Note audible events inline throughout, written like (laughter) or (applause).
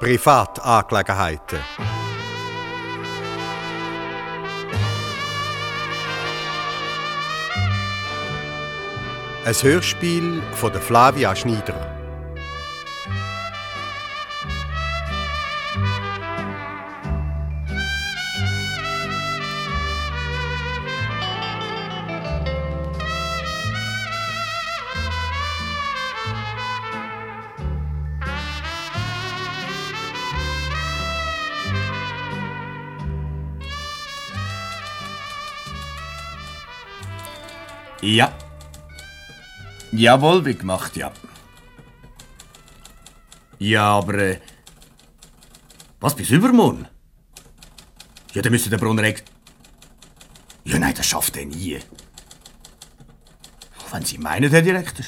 Privatangelegenheiten. Ein Hörspiel von der Flavia Schneider. Jawohl, wie gemacht, ja. Ja, aber. Äh, was bis übermorgen? Ja, dann müsste der Brunner ex. Ja, nein, das schafft er nie. Wenn Sie meinen, Herr Direktor.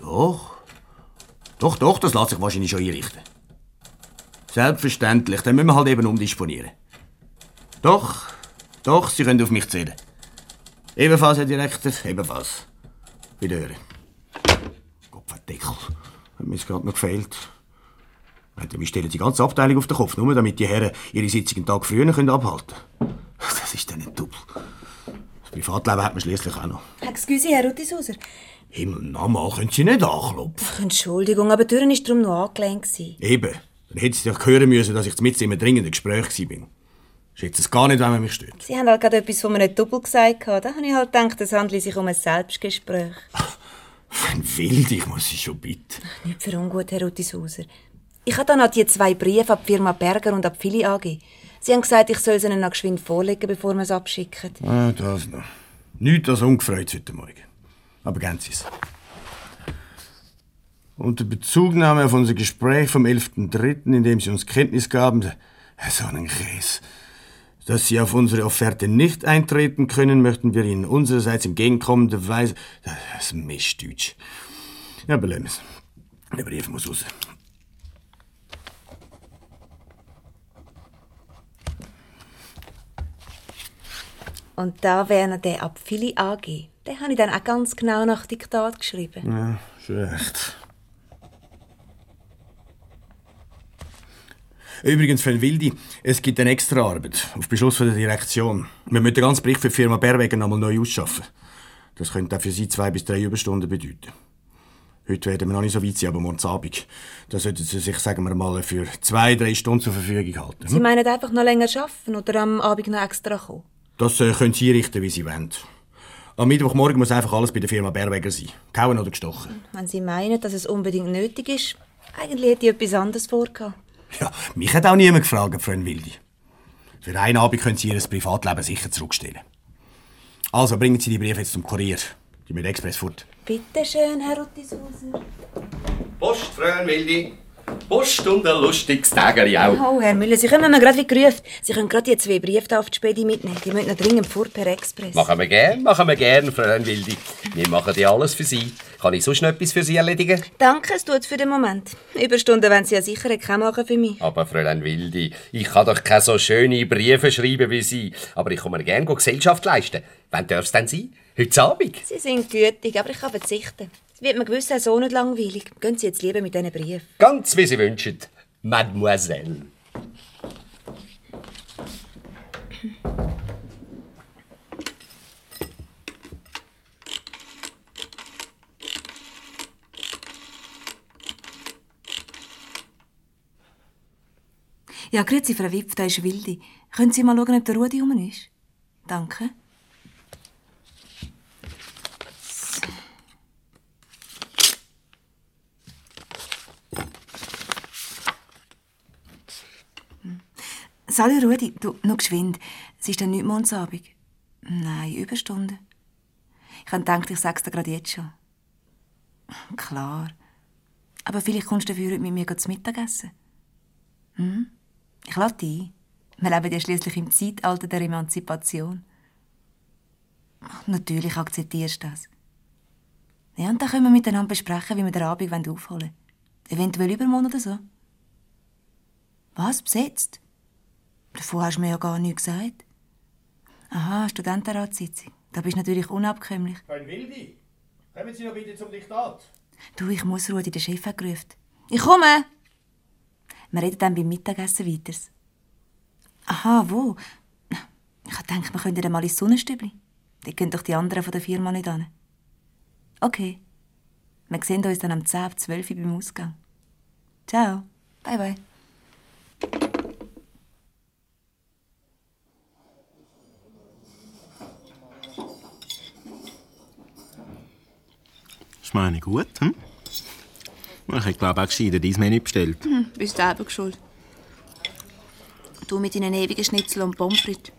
Doch. Doch, doch, das lässt sich wahrscheinlich schon einrichten. Selbstverständlich, dann müssen wir halt eben umdisponieren. Doch, doch, Sie können auf mich zählen. Ebenfalls, Herr Direktor, ebenfalls. Wiederhören. Gottverdeckel. Hat mir gerade noch gefehlt. Wir stellen die ganze Abteilung auf den Kopf, nur damit die Herren ihre Sitzung einen Tag früher können abhalten können. Das ist dann nicht doppelt. Das Privatleben hat man schließlich auch noch. Excuse, Herr Ruttishauser. Himmel, Mama, können Sie nicht anklopfen? Ach, Entschuldigung, aber die Tür war darum noch angelehnt. Eben. Dann hätten Sie doch hören müssen, dass ich mit in einem dringenden Gespräch war. Schätze es gar nicht, wenn man mich stört. Sie haben halt gerade etwas von einem Doppel gesagt. Da habe ich halt gedacht, es handle sich um ein Selbstgespräch. (laughs) Wenn wild, ich muss Sie schon bitten. Nicht für ungut, Herr Ruttishauser. Ich habe dann noch die zwei Briefe an die Firma Berger und an die Fili AG. Sie haben gesagt, ich soll sie ihnen noch geschwind vorlegen, bevor wir es abschicken. Ah, das noch. Nichts als ungefreut heute Morgen. Aber gern Sie es. Unter Bezugnahme auf unser Gespräch vom 11.03., in dem Sie uns Kenntnis gaben, so einen Käse. Dass Sie auf unsere Offerte nicht eintreten können, möchten wir Ihnen unsererseits entgegenkommende Weise... Das ist Mistdeutsch. Ja, belassen es. Der Brief muss raus. Und da wäre der ab Fili AG. Den habe ich dann auch ganz genau nach Diktat geschrieben. Ja, schlecht. Übrigens, für Wildi, es gibt eine extra Arbeit auf Beschluss von der Direktion. Wir müssen den ganzen Bericht für die Firma Berwegen nochmal neu ausschaffen. Das könnte auch für Sie zwei bis drei Überstunden bedeuten. Heute werden wir noch nicht so weit sein, aber morgen Abend. Da sollten Sie sich, sagen wir mal, für zwei, drei Stunden zur Verfügung halten. Sie meinen einfach noch länger arbeiten oder am Abend noch extra kommen? Das äh, können Sie richten, wie Sie wollen. Am Mittwochmorgen muss einfach alles bei der Firma Berweger sein. Gehauen oder gestochen. Wenn Sie meinen, dass es unbedingt nötig ist, eigentlich hätte ich etwas anderes vorgehabt. Ja, mich hat auch niemand gefragt, Freund Wildi. Für einen Abend können Sie Ihr Privatleben sicher zurückstellen. Also bringen Sie die Briefe jetzt zum Kurier. Die mit Express fort. Bitte schön, Herr Ruttishauser. Post, Freund Wildi. Post und ein lustiges Tägeri auch. Oh, Herr Müller, Sie kommen mir gerade wie gerufen. Sie können gerade die zwei Briefe da auf die Spedi mitnehmen. Die müssen noch dringend vor per Express. Machen wir gern, machen wir gern, Freund Wildi. Wir machen ja alles für Sie. Kann ich sonst noch etwas für Sie erledigen? Danke, es tut für den Moment. Überstunden wollen Sie ja sicher keine machen für mich. Aber Fräulein Wildi, ich kann doch keine so schöne Briefe schreiben wie Sie. Aber ich kann mir gerne Gesellschaft leisten. Wann darf es denn sein? Heute Abend? Sie sind gütig, aber ich kann verzichten. Wird mir gewiss auch so nicht langweilig. Gehen Sie jetzt lieber mit diesen Briefen. Ganz wie Sie wünschen, Mademoiselle. Ja, grüezi, Frau Wipf, da ist Wildi. Können Sie mal schauen, ob der Rudi rum ist? Danke. Salut Rudi, du, noch geschwind. Es ist dann nicht Mondsabend. Nein, Überstunden. Ich habe gedacht, ich sag's dir gerade jetzt schon. Klar. Aber vielleicht kommst du dafür mit mir zu Mittagessen. Hm? Ich lade dich ein. Wir leben ja schließlich im Zeitalter der Emanzipation. Natürlich akzeptierst du das. Ja, und dann können wir miteinander besprechen, wie wir den Abend aufholen wollen. Eventuell übermorgen oder so. Was? Besetzt? Davon hast du mir ja gar nichts gesagt. Aha, Studentenratssitzung. Da bist du natürlich unabkömmlich. Freund Wildi, kommen Sie noch bitte zum Diktat. Du, ich muss Rudi, den Chef hat gerufen. Ich komme! Wir reden dann beim Mittagessen weiter. Aha, wo? Ich dachte, wir könnten dann mal ins Sonnenstübli. Da können doch die anderen von der Firma nicht an. Okay. Wir sehen uns dann am 10 auf 12 Uhr beim Ausgang. Ciao. Bye, bye. Das meine ich gut, hm? Ich hätte, glaube auch gescheiter dein Menü bestellt. Hm, bist selber schuld. Du mit deinen ewigen Schnitzel und Pommes frites.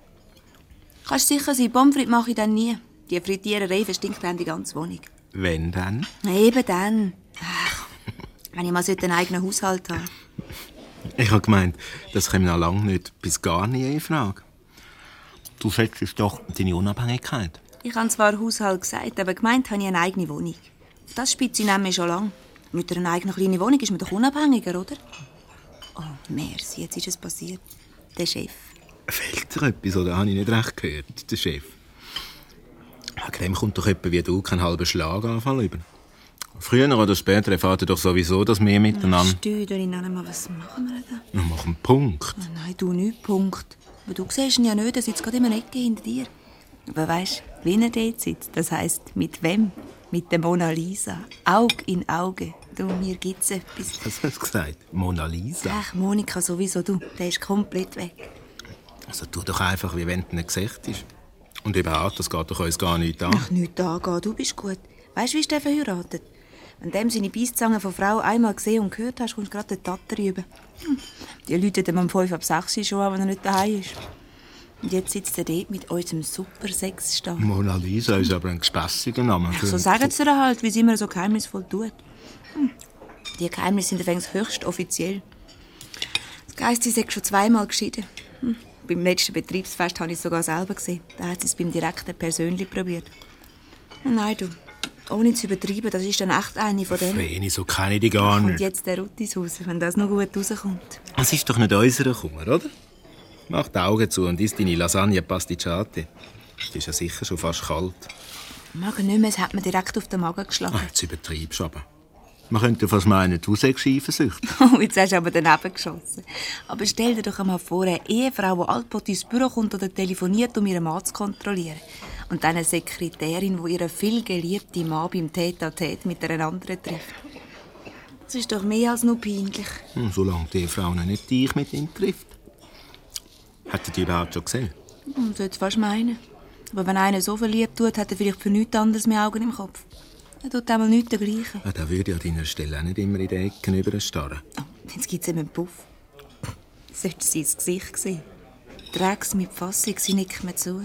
Kannst sicher sein, Pommes frites mache ich dann nie. Die Frittiererei verstinkt dann die ganze Wohnung. Wenn dann? Eben dann. Ach, wenn ich mal so einen eigenen Haushalt habe. Ich habe gemeint, das käme noch lange nicht bis gar nie in Frage. Du schätzt doch deine Unabhängigkeit. Ich habe zwar Haushalt gesagt, aber gemeint habe ich eine eigene Wohnung. Das spitze ich nämlich schon lange. Mit einer eigenen kleinen Wohnung ist man doch unabhängiger, oder? Oh, merci, jetzt ist es passiert. Der Chef. Fehlt dir etwas, oder habe ich nicht recht gehört, der Chef? Wegen dem kommt doch jemand wie du keinen halben Schlaganfall über. Früher oder später erfahrt ihr doch sowieso das mehr miteinander. Stüdeli, mal, was machen wir da? Wir machen Punkt. Oh nein, du nicht Punkt. Aber du siehst ihn ja nicht, er sitzt gerade in einer Ecke hinter dir. Aber weißt du, wie er dort sitzt, das heisst, mit wem? Mit der Mona Lisa. Auge in Auge. Du, mir gibt's etwas. Was hast du gesagt? Mona Lisa? Ach, Monika sowieso, du. Der ist komplett weg. Also tu doch einfach, wie wenn du nicht gesagt ist. Und überhaupt, das geht doch uns gar nicht an. Ach, nichts angehen, du bist gut. Weißt du, wie ist der verheiratet? Wenn dem seine Beiszange von Frau einmal gesehen und gehört hast, kommst du gerade den Tatter rüber. Hm. Die Leute dem um 5 ab 6 schon an, wenn er nicht daheim ist. Und jetzt sitzt er dort mit unserem super Sexstab. Mona Lisa ist aber ein gespässiger Name. Ach, so sagen sie dir halt, wie sie immer so geheimnisvoll tut. Hm. Die Geheimnisse sind übrigens höchst offiziell. Das Geist ist schon zweimal geschieden. Hm. Beim letzten Betriebsfest habe ich es sogar selber gesehen. Da hat sie es beim Direkten persönlich probiert. Nein, du. Ohne zu übertreiben, das ist dann echt eine von denen. Vreni, so kenne ich die gar Und nicht. jetzt der Ruttis raus, wenn das noch gut rauskommt. Es ist doch nicht unser Kummer, oder? Mach die Augen zu und isst deine Lasagne Pasticciati. Die ist ja sicher schon fast kalt. Mag nicht mehr, es hat mir direkt auf den Magen geschlagen. Ah, jetzt übertreibst du aber. Man könnte fast meinen, du seist eifersüchtig. (laughs) Oh, jetzt hast du aber daneben geschossen. Aber stell dir doch einmal vor, eine Ehefrau, die altbot ins Büro kommt oder telefoniert, um ihren Mann zu kontrollieren. Und dann eine Sekretärin, die ihren viel geliebten Mann beim Tete-a-Tete mit einer anderen trifft. Das ist doch mehr als nur peinlich. Hm, solange die Frau noch nicht dich mit ihm trifft. Hat er die überhaupt schon gesehen? Hm, sollte fast meinen. Aber wenn einer so verliebt tut, hat er vielleicht für nichts anderes mehr Augen im Kopf. Er tut einmal nichts dergleichen. Ja, da würde ich an deiner Stelle auch nicht immer in die Ecken überstarren. Oh, jetzt gibt es ihm einen Puff. Sollte sie ins Gesicht. Drecks mit Fassung, sie nickt mir zu.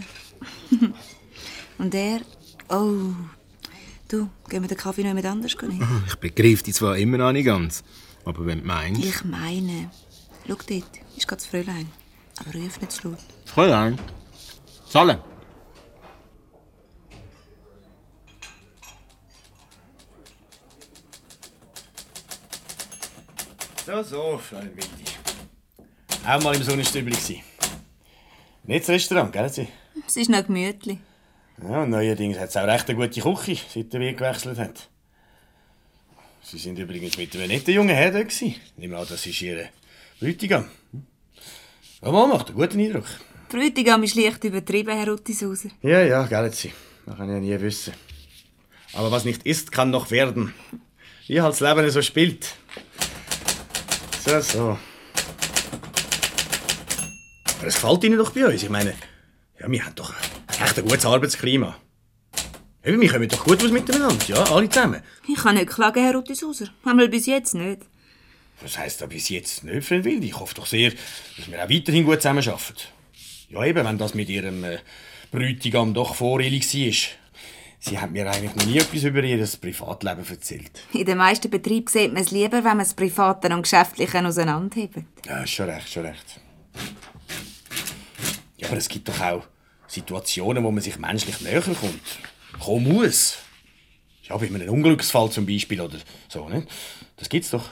(laughs) Und er, oh, du, gehen wir den Kaffee noch jemand anders nehmen? Ah, Ich begreife dich zwar immer noch nicht ganz, aber wenn du meinst... Ich meine, schau dort, ist gerade das Fräulein. Aber ruf nicht zu laut. Fräulein, zahlen. So, so, Fräulein Witti. Auch mal im Sonnenstübli gsi. Nicht das Restaurant, gell? Sie? Es ist noch gemütlich. Ja, und neuerdings hat es auch recht eine gute Küche, seit der Weg gewechselt hat. Sie sind übrigens mit einem netten jungen Herr da gsi. Nimm an, das ist Ihr Bräutigam. Ja, mal, macht einen guten Eindruck. Bräutigam ist leicht übertrieben, Herr Ruttisauser. Ja, ja, gell, Sie. Das kann ich ja nie wissen. Aber was nicht ist, kann noch werden. Wie halt das Leben so spielt. So, so. Aber es gefällt Ihnen doch bei uns. Ich meine, ja, wir haben doch echt ein gutes Arbeitsklima. Eben, wir kommen doch gut aus miteinander, ja, alle zusammen. Ich kann nicht klagen, Herr Ruttisauser. Einmal bis jetzt nicht. Was heisst da bis jetzt nicht, Freund Wild? Ich hoffe doch sehr, dass wir auch weiterhin gut zusammenarbeiten. Ja, eben, wenn das mit Ihrem äh, Bräutigam doch voreilig war. Sie hat mir eigentlich noch nie etwas über Ihr Privatleben erzählt. In den meisten Betrieben sieht man es lieber, wenn man das Private und Geschäftliche auseinanderhebt. Ja, ist schon recht, schon recht. Ja, aber es gibt doch auch Situationen, wo man sich menschlich näher kommt. Kommen muss. Ja, bei einem Unglücksfall zum Beispiel oder so, nicht? Das gibt's doch.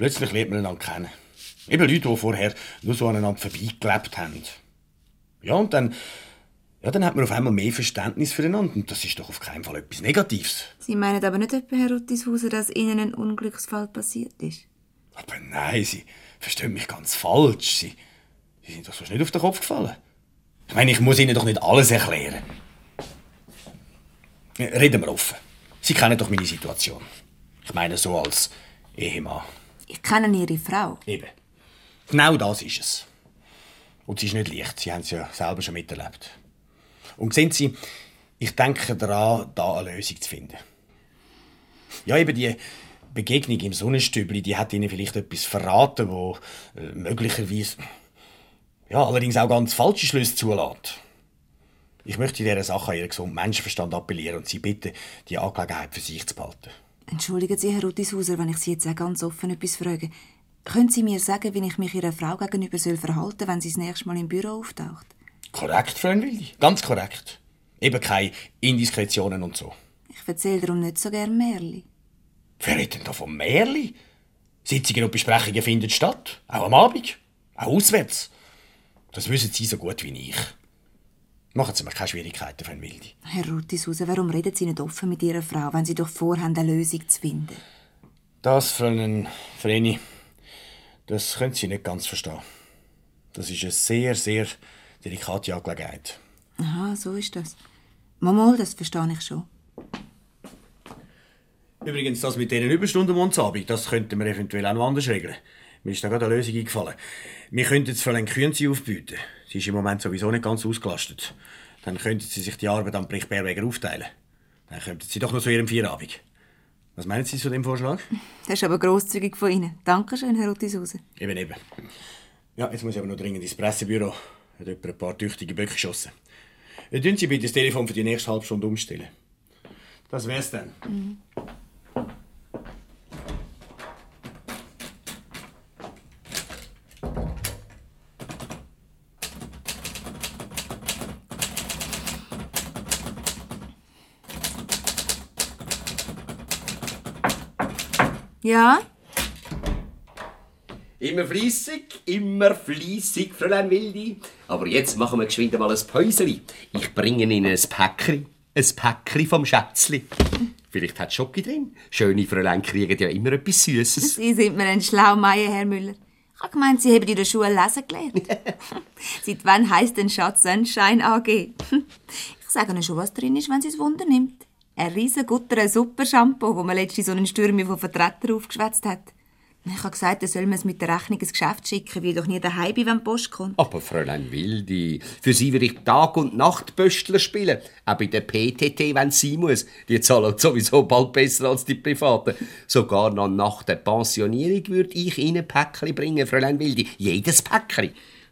Plötzlich lernt man einander kennen. Eben Leute, die vorher nur so aneinander vorbeigelebt haben. Ja, und dann, ja, dann hat man auf einmal mehr Verständnis füreinander. Und das ist doch auf keinen Fall etwas Negatives. Sie meinen aber nicht etwa, Herr Ruttishauser, dass Ihnen ein Unglücksfall passiert ist? Aber nein, Sie verstehen mich ganz falsch. Sie, Sie sind doch sonst nicht auf den Kopf gefallen. Ich meine, ich muss Ihnen doch nicht alles erklären. Reden wir offen. Sie kennen doch meine Situation. Ich meine so als Ehemann. Ich kenne Ihre Frau. Eben. Genau das ist es. Und sie ist nicht leicht. Sie haben es ja selber schon miterlebt. Und sehen Sie, ich denke daran, da eine Lösung zu finden. Ja, eben die Begegnung im Sonnenstübli, die hat Ihnen vielleicht etwas verraten, wo äh, möglicherweise, ja, allerdings auch ganz falsche Schlüsse zulässt. Ich möchte in dieser Sache an Ihren gesunden Menschenverstand appellieren und Sie bitten, die Angelegenheit für sich zu behalten. Entschuldigen Sie, Herr Ruttishauser, wenn ich Sie jetzt auch ganz offen etwas frage. Können Sie mir sagen, wie ich mich Ihrer Frau gegenüber soll verhalten soll, wenn sie das nächste Mal im Büro auftaucht? Korrekt, Freund. Ganz korrekt. Eben keine Indiskretionen und so. Ich erzähle darum nicht so gern Märli. Wer redet denn da von Märli? Sitzungen und Besprechungen finden statt. Auch am Abend. Auch auswärts. Das wissen Sie so gut wie ich. Machen Sie mir keine Schwierigkeiten, Freund Wildi. Herr Ruttishauser, warum reden Sie nicht offen mit Ihrer Frau, wenn Sie doch vorhaben, eine Lösung zu finden? Das, Fräulein Vreni, das können Sie nicht ganz verstehen. Das ist eine sehr, sehr delikate Angelegenheit. Aha, so ist das. Mama, das verstehe ich schon. Übrigens, das mit diesen Überstunden am Abend, das könnten wir eventuell auch noch anders regeln. Mir ist da gerade eine Lösung eingefallen. Wir könnten jetzt Fräulein Kühnzi aufbieten. Sie ist im Moment sowieso nicht ganz ausgelastet. Dann könnten Sie sich die Arbeit am Bericht Berweger aufteilen. Dann könnten Sie doch noch zu Ihrem Feierabend. Was meinen Sie zu dem Vorschlag? (laughs) Das ist aber grosszügig von Ihnen. Dankeschön, Herr Ruttishauser. Eben, eben. Ja, jetzt muss ich aber noch dringend ins Pressebüro. Hat jemand ein paar tüchtige Böcke geschossen. Tun Sie bitte das Telefon für die nächste halbe Stunde umstellen. Das wär's dann. Ja? Immer fließig, immer fließig, Fräulein Wildi. Aber jetzt machen wir geschwind mal ein Päuseli. Ich bringe Ihnen ein Päckchen. Ein Päckchen vom Schätzli. Vielleicht hat Schoki drin. Schöne Fräulein kriegen ja immer etwas Süßes. (laughs) Sie sind mir ein Schlaumeier, Herr Müller. Ich habe gemeint, Sie haben in der Schule lesen gelernt. (laughs) Seit wann heisst denn Schatz Sunshine AG? (laughs) ich sage Ihnen schon, was drin ist, wenn Sie es Wunder nimmt. Ein riesen guter Super-Shampoo, wo man letztens so einen Stürmi von Vertretern aufgeschwätzt hat. Ich habe gesagt, er soll mir es mit der Rechnung ins Geschäft schicken, weil ich doch nie daheim bin, wenn die Post kommt. Aber Fräulein Wildi, für Sie würde ich Tag- und Nacht-Böstler spielen. Auch bei der PTT, wenn sein muss. Die zahlen sowieso bald besser als die Privaten. Sogar noch nach der Pensionierung würde ich Ihnen Päckchen bringen, Fräulein Wildi. Jedes Päckchen.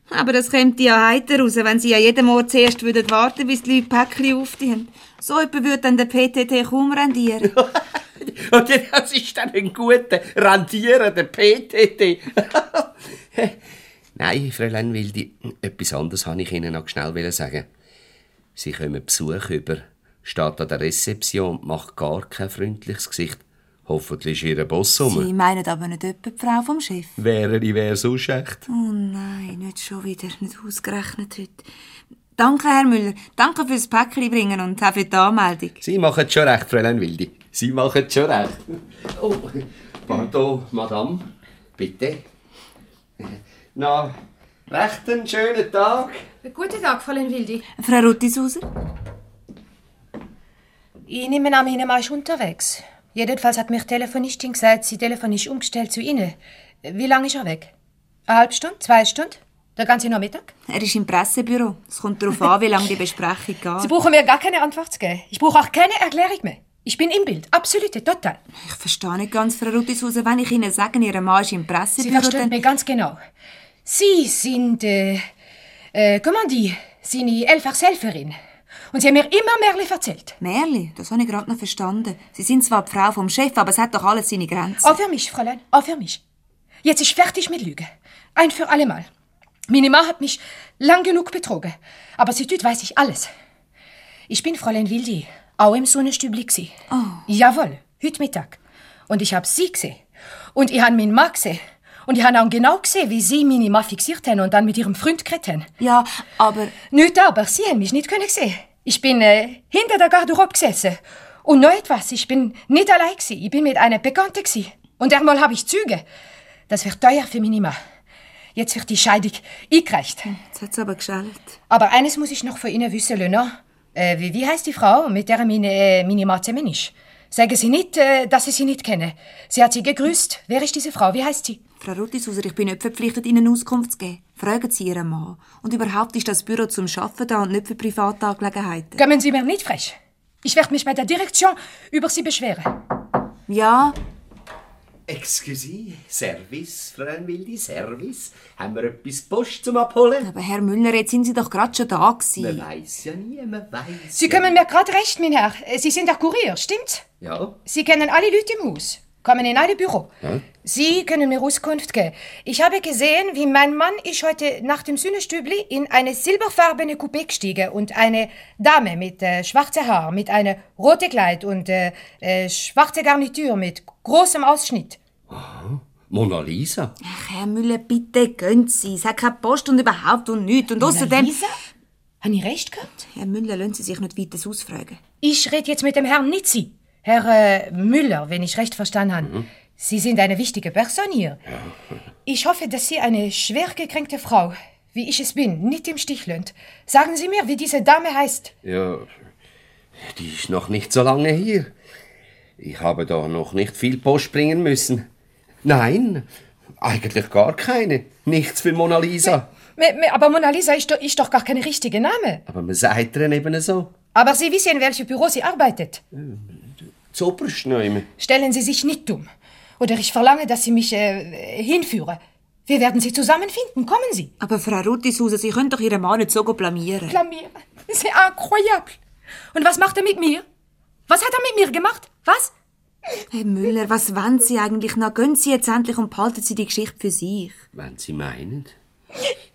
Aber das kommt ja heiter raus, wenn Sie an jedem Ort zuerst würden warten, bis die Leute Päckchen aufziehen. So etwa würde dann der PTT kaum rendieren. (laughs) Und das ist dann ein guter, rentierender PTT. (laughs) Nein, Fräulein Wildi, etwas anderes wollte ich Ihnen noch schnell sagen. Sie kommen Besuch über, steht an der Rezeption und macht gar kein freundliches Gesicht. Hoffentlich ist Ihr Boss um. Sie meinen aber nicht etwa die Frau vom Chef? Wäre ich wäre so echt. Oh nein, nicht schon wieder, nicht ausgerechnet heute. Danke, Herr Müller. Danke fürs Päckchen bringen und auch für die Anmeldung. Sie machen schon recht, Fräulein Wildi. Sie machen schon recht. Oh, pardon, Madame. Bitte. Na, recht einen schönen Tag. Guten Tag, Fräulein Wildi. Frau Ruttishauser? Ich nehme an, Ihnen ist unterwegs. Jedenfalls hat mir die Telefonistin gesagt, sie Telefon ist umgestellt zu Ihnen. Wie lange ist er weg? Eine halbe Stunde? Zwei Stunden? Der ganze Nachmittag? Er ist im Pressebüro. Es kommt darauf an, wie lange die Besprechung (laughs) geht. Sie brauchen mir gar keine Antwort zu geben. Ich brauche auch keine Erklärung mehr. Ich bin im Bild. Absolut, total. Ich verstehe nicht ganz, Frau Ruttishauser, wenn ich Ihnen sage, Ihr Mann ist im Sie Pressebüro, verstehen dann... mich ganz genau. Sie sind, äh, äh, comment dit, seine Helfershelferin. Und Sie haben mir immer Märchen erzählt. Merli, das habe ich gerade noch verstanden. Sie sind zwar die Frau vom Chef, aber es hat doch alles seine Grenzen. Auch für mich, Fräulein, auch für mich. Jetzt ist fertig mit Lüge. Ein für allemal. Meine Ma hat mich lang genug betrogen. Aber sie tut, weiß ich alles. Ich bin Fräulein Wildi, auch im Sonnenstübli gsi. Oh. Jawohl, heute Mittag. Und ich hab sie gesehen. Und ich han meinen Ma gesehen. Und ich han auch genau gesehen, wie sie meine Ma fixiert haben und dann mit ihrem Freund geredet haben. Ja, aber... Nicht aber, sie haben mich nicht können sehen. Ich bin äh, hinter der Garderobe gesessen. Und noch etwas, ich bin nicht allein gsi. Ich bin mit einer Bekannten gsi. Und einmal habe ich Züge. Das wird teuer für Minima. Jetzt wird die Scheidung eingereicht. Jetzt hat sie aber geschallt. Aber eines muss ich noch von Ihnen wissen, Lena. Äh, wie, wie heißt die Frau, mit der meine, äh, Minima zusammen ist? Sagen Sie nicht, äh, dass ich sie nicht kenne. Sie hat Sie gegrüßt. Wer ist diese Frau? Wie heißt sie? Frau Ruttishauser, ich bin nicht verpflichtet, Ihnen Auskunft zu geben. Fragen Sie Ihren Mann. Und überhaupt ist das Büro zum Arbeiten da und nicht für Privatangelegenheiten. Kommen Sie mir nicht frech. Ich werde mich bei der Direktion über Sie beschweren. Ja, Excuse, Service, Fräulein Wildi, Service. Haben wir etwas Post zum Abholen? aber Herr Müller, jetzt sind Sie doch gerade schon da Man gewesen. weiß ja nie, man weiß. Sie kommen mir gerade recht, mein Herr. Äh, Sie sind der Kurier, stimmt's? Ja. Sie kennen alle Leute im Haus, kommen in alle Büro. Sie können mir Auskunft geben. Ich habe gesehen, wie mein Mann ist heute nach dem Sühnestübli in eine silberfarbene Coupé gestiegen und eine Dame mit äh, schwarzem Haar, mit einem roten Kleid und äh, äh, schwarze Garnitur mit großem Ausschnitt. Mona Lisa. Ach, Herr Müller, bitte gehen Sie. Es hat keine Post und überhaupt und nichts. Und außerdem... Lisa? Habe ich recht gehabt? Herr Müller, lassen Sie sich nicht weiter ausfragen. Ich rede jetzt mit dem Herrn Nitzi. Herr äh, Müller, wenn ich recht verstanden habe. Sie sind eine wichtige Person hier. Ich hoffe, dass Sie eine schwer gekränkte Frau, wie ich es bin, nicht im Stich lönt. Sagen Sie mir, wie diese Dame heißt. Ja, die ist noch nicht so lange hier. Ich habe da noch nicht viel Post bringen müssen. Nein, eigentlich gar keine. Nichts für Mona Lisa. Me- me- Aber Mona Lisa ist doch, ist doch gar kein richtiger Name. Aber man sagt ihr eben so. Aber Sie wissen, in welchem Büro sie arbeitet. Zoberst nehmen. Stellen Sie sich nicht dumm. Oder ich verlange, dass Sie mich äh, hinführen. Wir werden Sie zusammenfinden. Kommen Sie. Aber Frau Ruttishauser, Sie können doch Ihren Mann nicht so blamieren. Blamieren. C'est incroyable. Und was macht er mit mir? Was hat er mit mir gemacht? Was? Herr Müller, was wollen Sie eigentlich noch? Gehen Sie jetzt endlich und behalten Sie die Geschichte für sich. Wenn Sie meinen.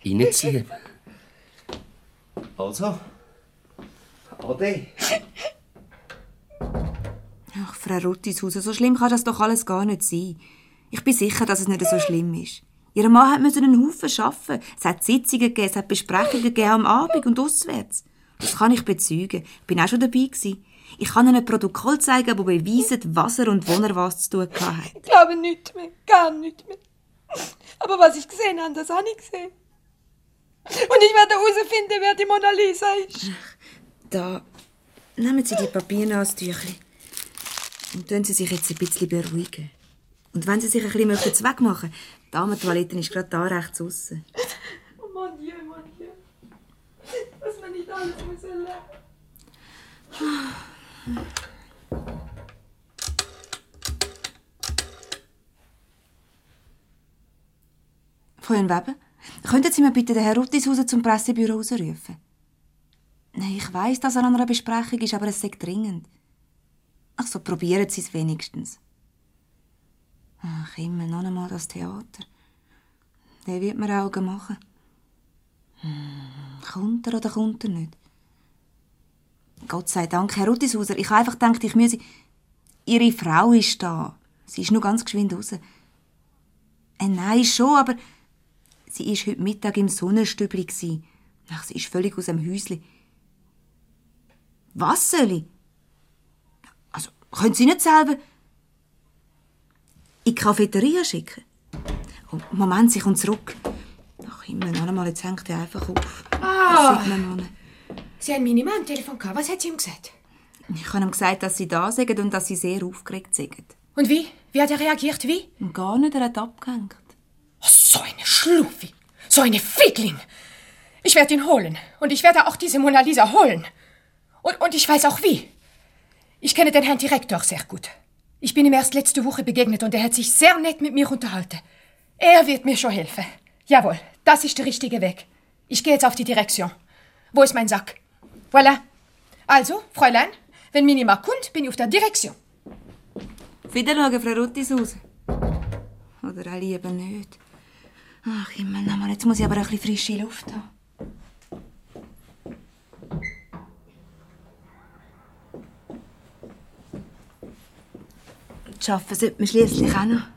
Reinziehen. Also. Ade. Ach, Frau Ruttishauser, so schlimm kann das doch alles gar nicht sein. Ich bin sicher, dass es nicht so schlimm ist. Ihr Mann hat müssen einen Haufen arbeiten. Es hat Sitzungen gegeben, es hat Besprechungen gegeben am Abend und auswärts. Das kann ich bezeugen. Ich bin auch schon dabei gewesen. Ich kann Ihnen ein Protokoll zeigen, das beweist, was er und wo er was zu tun hat. Ich glaube nicht mehr. Gar nicht mehr. Aber was ich gesehen habe, das habe ich gesehen. Und ich werde herausfinden, wer die Mona Lisa ist. Da, nehmen Sie die Papiernastücher und tun Sie sich jetzt ein bisschen beruhigen. Und wenn Sie sich ein bisschen wegmachen möchten, die Damentoilette ist gerade da rechts aussen. Oh mon Dieu, mon Dieu. Was man nicht alles muss erlernen. Fräulein Weber, könnten Sie mir bitte den Herrn Ruttishauser zum Pressebüro rausrufen? Nein, ich weiss, dass er an einer Besprechung ist, aber es ist dringend. Ach so, probieren Sie es wenigstens. Ach, immer noch einmal das Theater. Der wird mir Augen machen. Hm, kommt er oder kommt er nicht? Gott sei Dank, Herr Ruttishauser, ich habe einfach gedacht, ich müsse... Ihre Frau ist da. Sie ist nur ganz geschwind raus. Äh, nein, schon, aber sie ist heute Mittag im Sonnenstübli. Ach, sie ist völlig aus dem Häusli. Was soll ich? Also, können Sie nicht selber in die Cafeteria schicken? Oh, Moment, sie kommt zurück. Ach, immer noch einmal, jetzt hängt er einfach auf. Ah. Das sieht man. Sie haben meine Mann am Telefon gehabt. Was hat sie ihm gesagt? Ich habe ihm gesagt, dass sie da sind und dass sie sehr aufgeregt sind. Und wie? Wie hat er reagiert? Wie? Gar nicht, er hat abgehängt. Oh, so eine Schluffi. So eine Fiedling. Ich werde ihn holen. Und ich werde auch diese Mona Lisa holen. Und, und ich weiß auch wie. Ich kenne den Herrn Direktor sehr gut. Ich bin ihm erst letzte Woche begegnet und er hat sich sehr nett mit mir unterhalten. Er wird mir schon helfen. Jawohl, das ist der richtige Weg. Ich gehe jetzt auf die Direktion. Wo ist mein Sack? Voilà. Also, Fräulein, wenn Minima kommt, bin ich auf der Direktion. Wiederschauen, Frau Ruttishauser. Oder auch lieber nicht. Ach, immer noch mal. Jetzt muss ich aber ein bisschen frische Luft haben. Arbeiten sollte man schliesslich auch noch.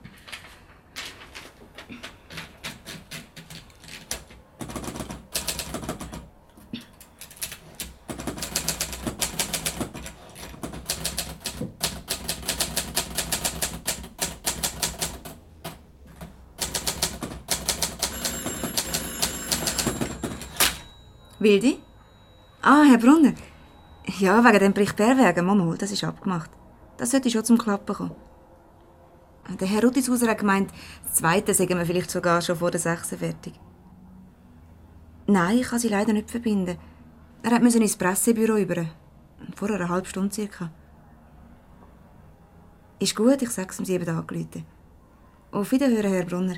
Wildi? Ah, Herr Brunner. Ja, wegen dem Bericht Berwegen, Mama, das ist abgemacht. Das sollte schon zum Klappen kommen. Der Herr Ruttishauser hat gemeint, das zweite sagen wir vielleicht sogar schon vor der sechsten fertig. Nein, ich kann sie leider nicht verbinden. Er hat ins Pressebüro über. Vor einer halben Stunde circa. Ist gut, ich sag's ihm, sie eben angerufen. Auf Wiederhören, Herr Brunner.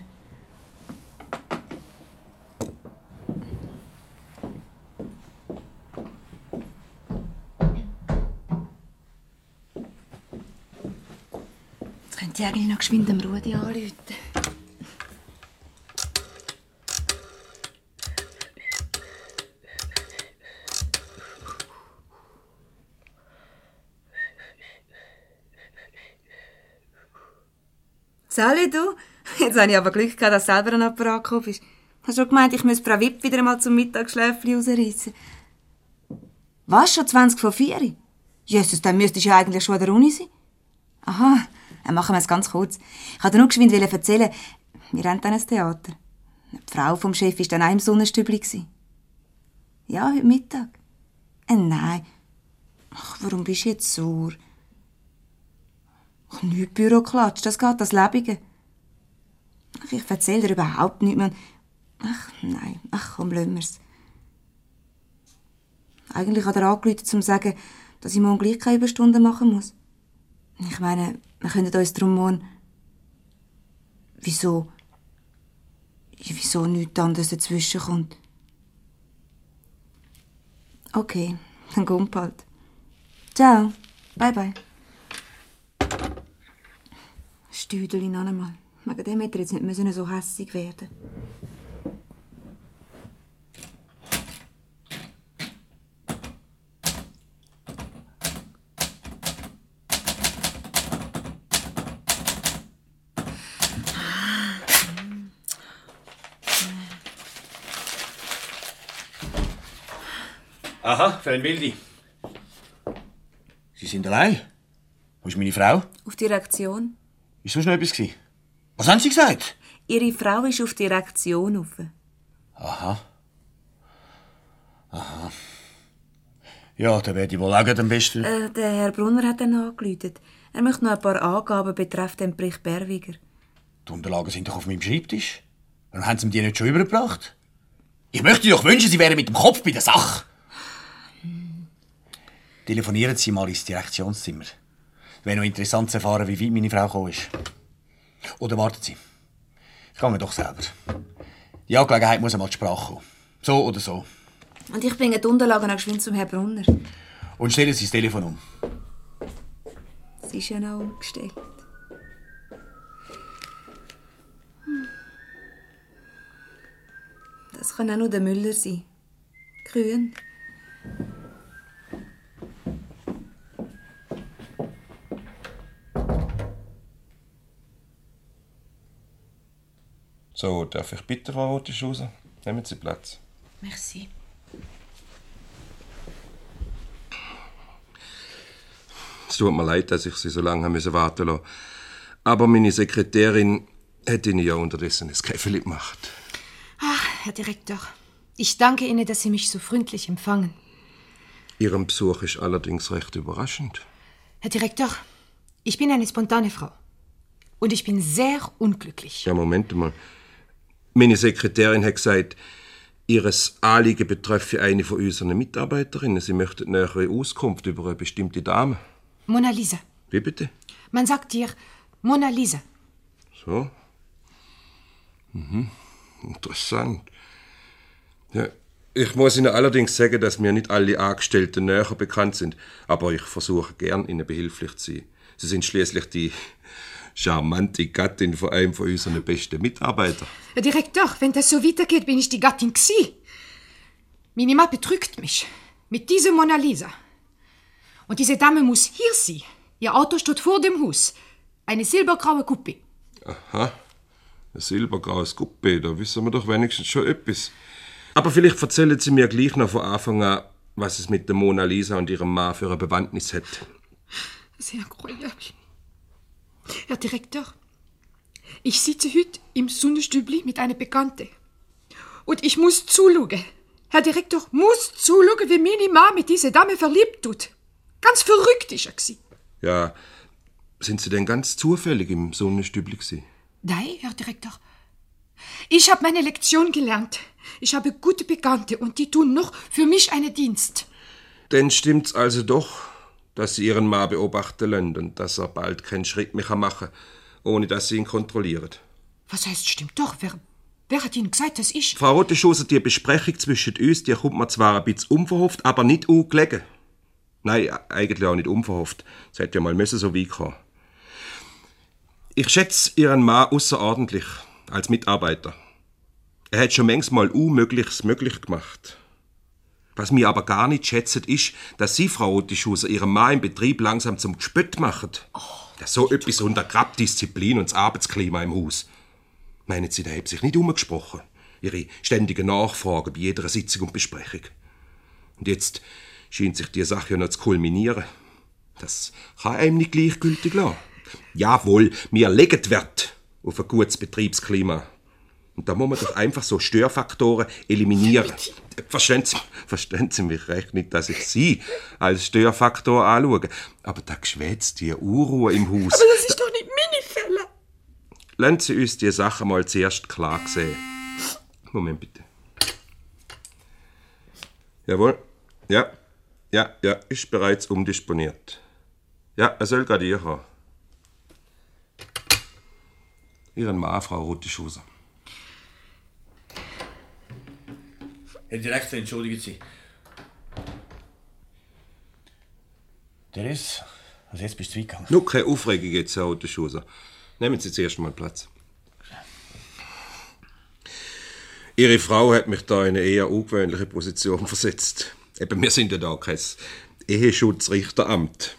Könnte ich eigentlich noch geschwind dem Rudi anrufen. Sally, du? Jetzt habe ich aber Glück gehabt, dass selber ein Apparat gekommen ist. Hast du schon gemeint, ich müsse Frau Wipp wieder einmal zum Mittagsschläfchen rausreißen? Was, schon 20 vor 4? Jesus, dann müsstest du ja eigentlich schon an der Uni sein. Aha, machen wir es ganz kurz. Ich wollte nur geschwind erzählen, wir haben dann ein Theater. Die Frau vom Chef war dann auch im Sonnenstübli. Ja, heute Mittag. Äh, nein. Ach, warum bist du jetzt sauer? Ach, nicht Büroklatsch, das geht das Lebige. Ach, ich erzähle dir überhaupt nichts mehr. Ach, nein, ach komm, lassen wir's. Eigentlich hat er angerufen, um zu sagen, dass ich morgen gleich keine Überstunden machen muss. Ich meine, wir können uns darum morgen... Wieso? Wieso nichts anderes dazwischen kommt? Okay, dann kommt halt. Ciao. Bye, bye. Stüdeli noch einmal. Wegen dem hätte er jetzt nicht so hässig werden Aha, Freund Wildi. Sie sind allein? Wo ist meine Frau? Auf Direktion. Ist sonst noch etwas gewesen? Was haben Sie gesagt? Ihre Frau ist auf Direktion rauf. Aha. Aha. Ja, dann werde ich wohl auch gleich am besten... Äh, der Herr Brunner hat dann angerufen. Er möchte noch ein paar Angaben betreffend den Bericht Berwiger. Die Unterlagen sind doch auf meinem Schreibtisch. Warum haben Sie mir die nicht schon übergebracht? Ich möchte doch wünschen, Sie wären mit dem Kopf bei der Sache. Telefonieren Sie mal ins Direktionszimmer. Wäre noch interessant zu erfahren, wie weit meine Frau gekommen ist. Oder warten Sie. Ich gehe doch selber. Die Angelegenheit muss einmal zur Sprache kommen. So oder so. Und ich bringe die Unterlagen noch geschwind zum Herrn Brunner. Und stellen Sie das Telefon um. Sie ist ja noch umgestellt. Hm. Das kann auch nur der Müller sein. Grün. So, darf ich bitten, Frau Rotischhauser? Nehmen Sie Platz. Merci. Es tut mir leid, dass ich Sie so lange haben warten lassen Aber meine Sekretärin hat Ihnen ja unterdessen ein Käffeli gemacht. Ach, Herr Direktor, ich danke Ihnen, dass Sie mich so freundlich empfangen. Ihrem Besuch ist allerdings recht überraschend. Herr Direktor, ich bin eine spontane Frau. Und ich bin sehr unglücklich. Ja, Moment mal. Meine Sekretärin hat gesagt, Ihres Anliegen betreffe eine von unseren Mitarbeiterinnen. Sie möchte nähere Auskunft über eine bestimmte Dame. Mona Lisa. Wie bitte? Man sagt ihr Mona Lisa. So. Mhm. Interessant. Ja, ich muss Ihnen allerdings sagen, dass mir nicht alle Angestellten näher bekannt sind, aber ich versuche gern, Ihnen behilflich zu sein. Sie sind schließlich die charmante Gattin von einem von unseren besten Mitarbeitern. Herr Direktor, wenn das so weitergeht, bin ich die Gattin gsi. Meine Mann betrügt mich. Mit dieser Mona Lisa. Und diese Dame muss hier sein. Ihr Auto steht vor dem Haus. Eine silbergraue Coupé. Aha. Ein silbergraues Coupé, da wissen wir doch wenigstens schon etwas. Aber vielleicht erzählen Sie mir gleich noch von Anfang an, was es mit der Mona Lisa und ihrem Mann für eine Bewandtnis hat. C'est incroyable. Herr Direktor, ich sitze heute im Sonnenstübli mit einer Bekannte. Und ich muss zuschauen, Herr Direktor muss zuschauen, wie meine Mama mit dieser Dame verliebt tut. Ganz verrückt ist er gsi. Ja, sind Sie denn ganz zufällig im Sonnenstübli gewesen? Nein, Herr Direktor. Ich habe meine Lektion gelernt. Ich habe gute Bekannte und die tun noch für mich einen Dienst. Denn stimmt's also doch, dass Sie Ihren Mann beobachten lassen und dass er bald keinen Schritt mehr machen kann, ohne dass Sie ihn kontrollieren. Was heißt, stimmt doch? Wer, wer hat Ihnen gesagt, dass ich... Frau Roteschusser, die Besprechung zwischen uns, die kommt mir zwar ein bisschen unverhofft, aber nicht ungelegen. Nein, eigentlich auch nicht unverhofft. Es hätte ja mal müssen so weit kommen. Ich schätze Ihren Mann außerordentlich als Mitarbeiter. Er hat schon manchmal Unmögliches möglich gemacht. Was mir aber gar nicht schätzt, ist, dass Sie, Frau Rotischusser, Ihrem Mann im Betrieb langsam zum Gespött macht. ja, so etwas untergrabt Disziplin und das Arbeitsklima im Haus. Meinen Sie, da hat sich nicht umgesprochen? Ihre ständige Nachfrage bei jeder Sitzung und Besprechung. Und jetzt scheint sich die Sache ja noch zu kulminieren. Das kann einem nicht gleichgültig lassen. Jawohl, wir legen Wert auf ein gutes Betriebsklima. Und da muss man doch einfach so Störfaktoren eliminieren. Verstehen Sie, verstehen Sie mich recht nicht, dass ich Sie als Störfaktor anschaue. Aber da geschwätzt die Unruhe im Haus. Aber das ist doch nicht meine Fälle. Lassen Sie uns die Sache mal zuerst klar sehen. Moment bitte. Jawohl. Ja. Ja, ja, ist bereits umdisponiert. Ja, er soll gerade hier kommen. Ihren Mann, Frau Rotischhuser. Herr Direktor, entschuldigen Sie. Therese, also jetzt bist du weggegangen. Nur keine Aufregung jetzt, Herr Rotischhuser. Nehmen Sie zuerst mal Platz. Ihre Frau hat mich da in eine eher ungewöhnliche Position (laughs) versetzt. Eben, wir sind ja da kein Eheschutzrichteramt.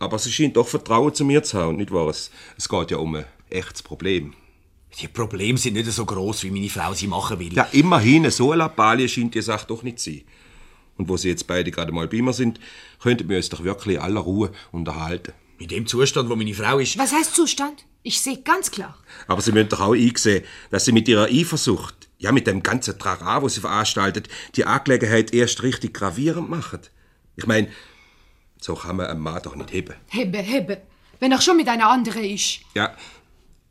Aber sie scheint doch Vertrauen zu mir zu haben, nicht wahr? Es, es geht ja um ein echtes Problem. Die Probleme sind nicht so groß, wie meine Frau sie machen will. Ja, immerhin, so eine Lappalie scheint die Sache doch nicht zu sein. Und wo sie jetzt beide gerade mal bei mir sind, könnten wir uns doch wirklich in aller Ruhe unterhalten. In dem Zustand, wo meine Frau ist. Was heißt Zustand? Ich sehe ganz klar. Aber Sie müssen doch auch einsehen, dass Sie mit Ihrer Eifersucht, ja mit dem ganzen Trara, wo Sie veranstaltet, die Angelegenheit erst richtig gravierend machen. Ich meine, so kann man einen Mann doch nicht heben. Hebe, hebe. Wenn er schon mit einer anderen ist. Ja,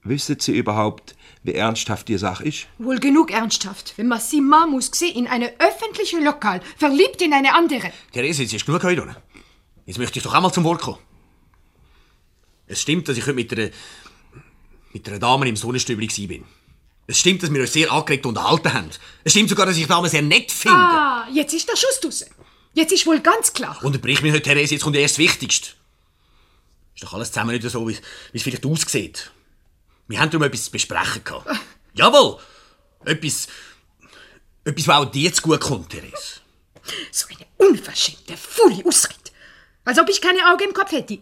wissen Sie überhaupt, wie ernsthaft die Sache ist? Wohl genug ernsthaft, wenn man sie muss sehen in eine öffentliche Lokal, verliebt in eine andere. Therese, jetzt ist genug heute. oder? Jetzt möchte ich doch einmal zum Wort kommen. Es stimmt, dass ich heute mit einer, mit einer Dame im Sonnenstübli gsi bin. Es stimmt, dass wir uns sehr angeregt unterhalten haben. Es stimmt sogar, dass ich die Dame sehr nett finde. Ah, jetzt ist der Schuss draussen. Jetzt ist wohl ganz klar. Unterbrich mich nicht, Therese, jetzt kommt erst das Wichtigste. Ist doch alles zusammen nicht so, wie wie es vielleicht aussieht. Wir haben darum etwas zu besprechen gehabt. Jawohl! Etwas, etwas, was auch dir zu gut kommt, Therese. So eine unverschämte, faule Ausrede. Als ob ich keine Augen im Kopf hätte.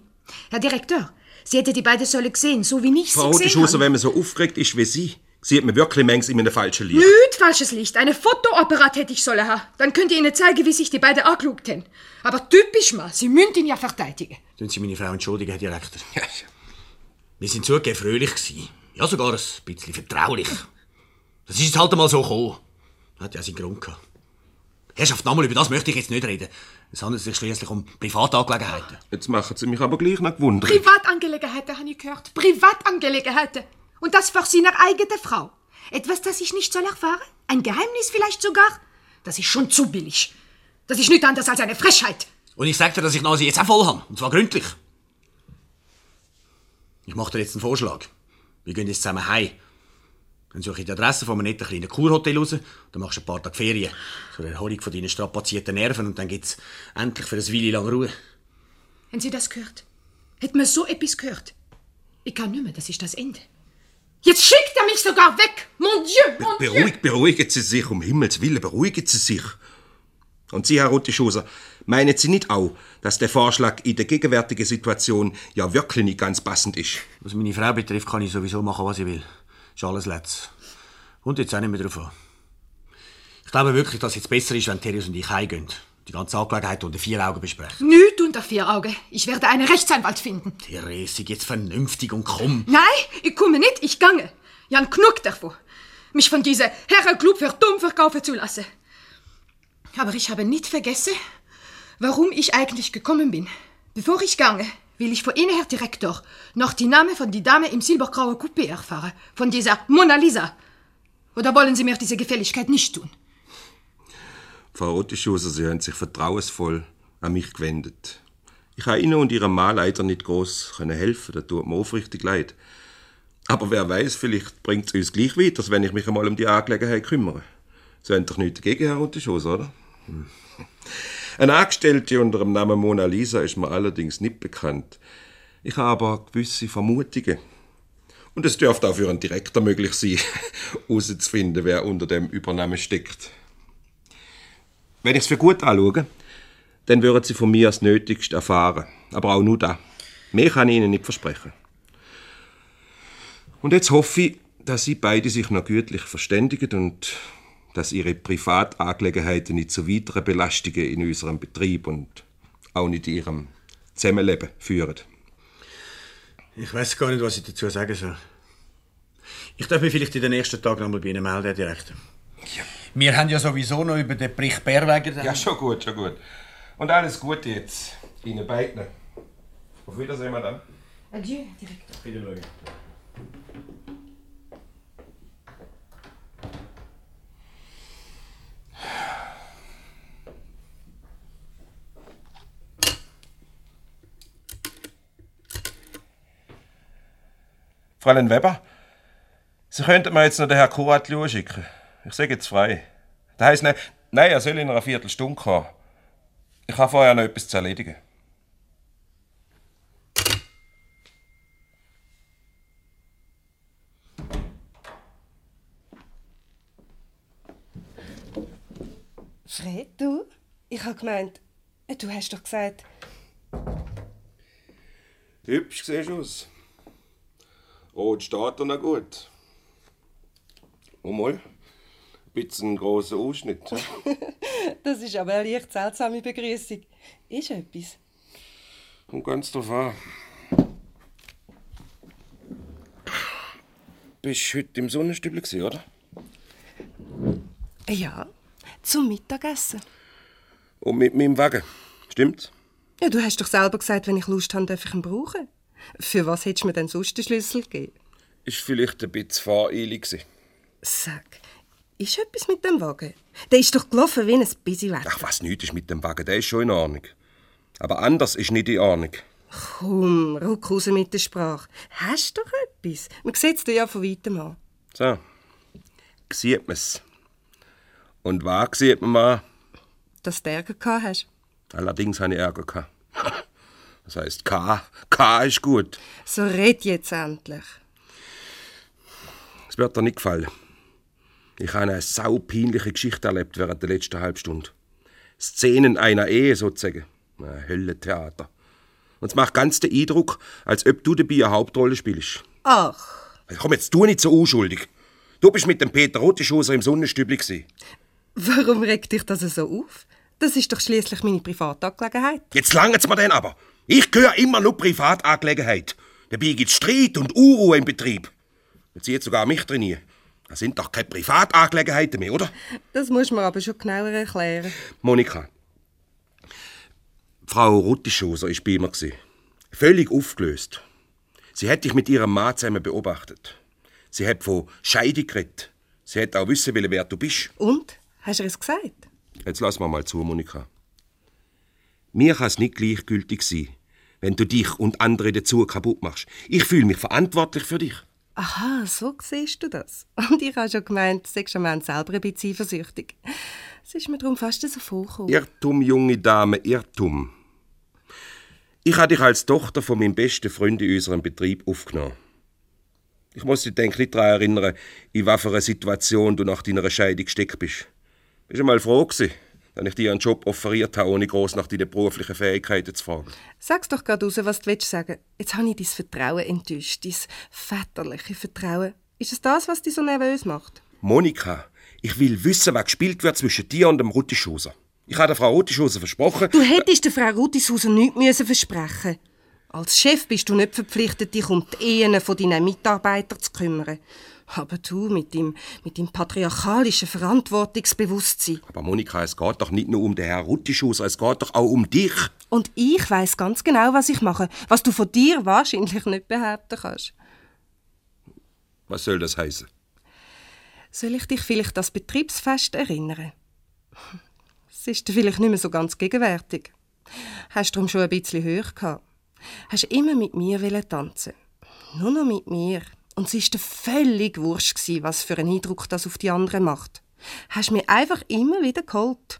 Herr Direktor, Sie hätte die beiden Säule gesehen, so wie ich sie Frau gesehen Rotischhuser, habe. wenn man so aufgeregt ist wie Sie, sieht man wirklich manchmal in einem falschen Licht. Nicht falsches Licht. Eine Fotoapparat hätte ich sollen haben. Dann könnt ihr Ihnen zeigen, wie sich die beiden angeschaut haben. Aber typisch mal, Sie müssen ihn ja verteidigen. Tun Sie meine Frau entschuldigen, Herr Direktor. (laughs) Wir sind zugegeben fröhlich gewesen. Ja, sogar ein bisschen vertraulich. Das ist jetzt halt einmal so gekommen. Hat ja seinen Grund gehabt. Herrschaft, nochmal über das möchte ich jetzt nicht reden. Es handelt sich schließlich um Privatangelegenheiten. Jetzt machen Sie mich aber gleich noch gewundert. Privatangelegenheiten, habe ich gehört. Privatangelegenheiten. Und das für seine eigene Frau. Etwas, das ich nicht soll erfahren? Ein Geheimnis vielleicht sogar? Das ist schon zu billig. Das ist nicht anders als eine Frechheit. Und ich sage dir, dass ich Nase jetzt auch voll habe. Und zwar gründlich. Ich mache dir jetzt einen Vorschlag. Wir gehen jetzt zusammen heim. Dann suche ich die Adresse von einem netten kleinen Kurhotel raus. Dann machst du ein paar Tage Ferien. Zur Erholung von deinen strapazierten Nerven. Und dann gibt's endlich für ein Weile lang Ruhe. Haben Sie das gehört? Hätten wir so etwas gehört? Ich kann nicht mehr, das ist das Ende. Jetzt schickt er mich sogar weg! Mon Dieu, mon Dieu! Beruhigt, beruhigen Sie sich, um Himmels Willen, beruhigen Sie sich. Und Sie, Herr Rotischuser, meinen Sie nicht auch, dass der Vorschlag in der gegenwärtigen Situation ja wirklich nicht ganz passend ist? Was meine Frau betrifft, kann ich sowieso machen, was ich will. Ist alles letzt. Und jetzt auch nicht mehr drauf an. Ich glaube wirklich, dass es jetzt besser ist, wenn Therius und ich heimgehen. Die ganze Angelegenheit unter vier Augen besprechen. Nicht unter vier Augen. Ich werde einen Rechtsanwalt finden. Therese, jetzt vernünftig und komm. Nein, ich komme nicht, ich gange. Jan genug davon, mich von dieser Herrenklub für dumm verkaufen zu lassen. Aber ich habe nicht vergessen, warum ich eigentlich gekommen bin. Bevor ich gange, will ich von Ihnen, Herr Direktor, noch die Name von die Dame im silbergrauen Coupé erfahren. Von dieser Mona Lisa. Oder wollen Sie mir diese Gefälligkeit nicht tun? Frau Rottischhuser, Sie haben sich vertrauensvoll an mich gewendet. Ich habe Ihnen und Ihrem Mann leider nicht groß helfen Das tut mir aufrichtig leid. Aber wer weiß, vielleicht bringt es uns gleich weiter, wenn ich mich einmal um die Angelegenheit kümmere. Sie haben doch nichts dagegen, Herr Rottischhuser, oder? Hm. Eine Angestellte unter dem Namen Mona Lisa ist mir allerdings nicht bekannt. Ich habe aber gewisse Vermutungen. Und es dürfte auch für einen Direktor möglich sein, (laughs) herauszufinden, wer unter dem Übernamen steckt. Wenn ich es für gut anschaue, dann würden Sie von mir das Nötigste erfahren. Aber auch nur da. Mehr kann ich Ihnen nicht versprechen. Und jetzt hoffe ich, dass Sie beide sich noch gütlich verständigen und dass Ihre Privatangelegenheiten nicht zu weiteren Belastungen in unserem Betrieb und auch nicht in Ihrem Zusammenleben führen. Ich weiß gar nicht, was ich dazu sagen soll. Ich darf mich vielleicht in den nächsten Tagen noch mal bei Ihnen melden, Herr Direktor. Ja. Wir haben ja sowieso noch über den Bericht Bärwegen... Ja, schon gut, schon gut. Und alles Gute jetzt Ihnen beiden. Auf Wiedersehen, Madame. Adieu, Direktor. Wiedersehen. Fräulein Weber, Sie könnten mir jetzt noch den Herrn Kuratli schicken. Ich sage jetzt frei. Das heisst nicht, nein, er soll in einer Viertelstunde kommen. Ich habe vorher noch etwas zu erledigen. Fred, du? Ich habe gemeint, du hast doch gesagt... Hübsch siehst du aus. Rot steht er noch gut. Und mal, ein bisschen grosser Ausschnitt. (laughs) das ist aber eine leicht seltsame Begrüßung. Ist etwas? Kommt ganz drauf an. Bist du heute im Sonnenstübel, oder? Ja, zum Mittagessen. Und mit meinem Wagen, stimmt's? Ja, du hast doch selber gesagt, wenn ich Lust habe, darf ich ihn brauchen. Für was hättest du mir denn sonst den Schlüssel gegeben? Ist vielleicht ein bisschen fahreilig. Sag, ist etwas mit dem Wagen? Der ist doch gelaufen wie ein Bisiwetter. Ach, was nichts ist mit dem Wagen, der ist schon in Ordnung. Aber anders ist nicht in Ordnung. Komm, ruck raus mit der Sprache. Hast du doch etwas? Man sieht es dir ja von weitem an. So, sieht man's. Und was sieht man mal? Dass du Ärger gehabt hast. Allerdings habe ich Ärger gehabt. (laughs) Das heißt K. K ist gut. So red jetzt endlich. Es wird dir nicht gefallen. Ich habe eine saupeinliche Geschichte erlebt während der letzten Halbstunde. Szenen einer Ehe sozusagen. Ein Höllentheater. Und es macht ganz den Eindruck, als ob du dabei eine Hauptrolle spielst. Ach. Komm, jetzt tu nicht so unschuldig. Du bist mit dem Peter Rotischhoser im Sonnenstübli. Warum regt dich das so auf? Das ist doch schließlich meine Privatangelegenheit. Jetzt langt's mir denn aber. Ich gehöre immer nur Privatangelegenheit. Dabei gibt's Streit und Unruhe im Betrieb. Jetzt jetzt sogar mich trainieren. Das sind doch keine Privatangelegenheiten mehr, oder? Das muss man aber schon genauer erklären. Monika. Frau Ruttischoser war bei mir. Völlig aufgelöst. Sie hat dich mit ihrem Mann zusammen beobachtet. Sie hat von Scheidung geredet. Sie hat auch wissen wollen, wer du bist. Und? Hast du es gesagt? Jetzt lass mal mal zu, Monika. Mir kann es nicht gleichgültig sein, wenn du dich und andere dazu kaputt machst. Ich fühle mich verantwortlich für dich. Aha, so siehst du das. Und ich habe schon gemeint, du seist am Ende selber ein bisschen eifersüchtig. Es ist mir darum fast so vorgekommen. Irrtum, junge Dame, Irrtum. Ich habe dich als Tochter von meinem besten Freund in unserem Betrieb aufgenommen. Ich muss dich, denke nicht daran erinnern, in einer Situation du nach deiner Scheidung gesteckt bist. Bist du mal froh gewesen, dass ich dir einen Job offeriert habe, ohne groß nach deinen beruflichen Fähigkeiten zu fragen? Sag's doch gerade raus, was du willst sagen. Jetzt habe ich dein Vertrauen enttäuscht, dein väterliche Vertrauen. Ist es das, was dich so nervös macht? Monika, ich will wissen, was gespielt wird zwischen dir und dem Ruttischuser. Ich habe der Frau Ruttischuser versprochen... Du hättest der Frau Ruttishuser nichts müssen versprechen Als Chef bist du nicht verpflichtet, dich um die Ehen von deinen Mitarbeitern zu kümmern. Aber du mit dem, mit dem patriarchalischen Verantwortungsbewusstsein. Aber Monika, es geht doch nicht nur um den Herrn Ruttischus, es geht doch auch um dich. Und ich weiß ganz genau, was ich mache, was du von dir wahrscheinlich nicht behaupten kannst. Was soll das heißen? Soll ich dich vielleicht an das Betriebsfest erinnern? Es ist vielleicht nicht mehr so ganz gegenwärtig. Hast du darum schon ein bisschen höher gehabt? Hast immer mit mir tanzen Nur noch mit mir. Und es dir völlig wurscht, was für einen Eindruck das auf die anderen macht. Hast mir einfach immer wieder geholt.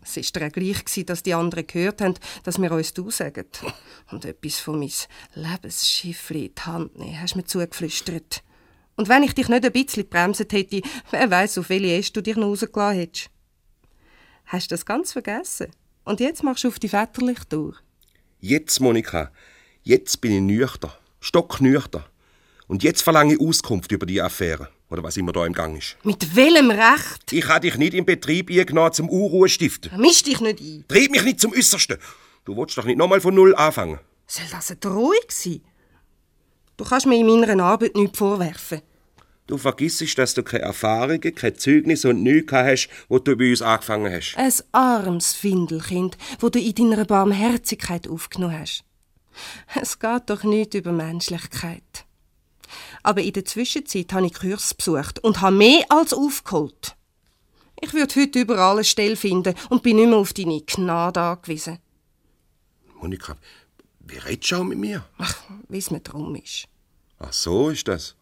Es war dir auch gleich, dass die anderen gehört haben, dass wir uns du sagen. Und etwas von meinem Lebensschiffli in die Hand nehmen, hast mir zugeflüstert. Und wenn ich dich nicht ein bisschen gebremst hätte, wer weiß, auf welche Äste du dich noch rausgelassen hättest. Hast du das ganz vergessen? Und jetzt machst du auf die väterlich durch. Jetzt, Monika, jetzt bin ich nüchtern, stocknüchtern. Und jetzt verlange ich Auskunft über die Affäre, oder was immer da im Gang ist. Mit welchem Recht? Ich habe dich nicht im Betrieb eingenommen zum Unruhe stiften. Misch dich nicht ein. Trieb mich nicht zum Äußersten. Du willst doch nicht nochmal von Null anfangen. Soll das eine Drohung sein? Du kannst mir in meiner Arbeit nichts vorwerfen. Du vergissest, dass du keine Erfahrungen, kein Zeugnis und nichts hast, wo du bei uns angefangen hast. Ein armes Findelkind, wo du in deiner Barmherzigkeit aufgenommen hast. Es geht doch nicht über Menschlichkeit. Aber in der Zwischenzeit habe ich Kurs besucht und habe mehr als aufgeholt. Ich würde heute überall eine Stelle finden und bin nicht mehr auf deine Gnade angewiesen. Monika, wie redest du auch mit mir? Ach, wie es mir drum ist. Ach, so ist das.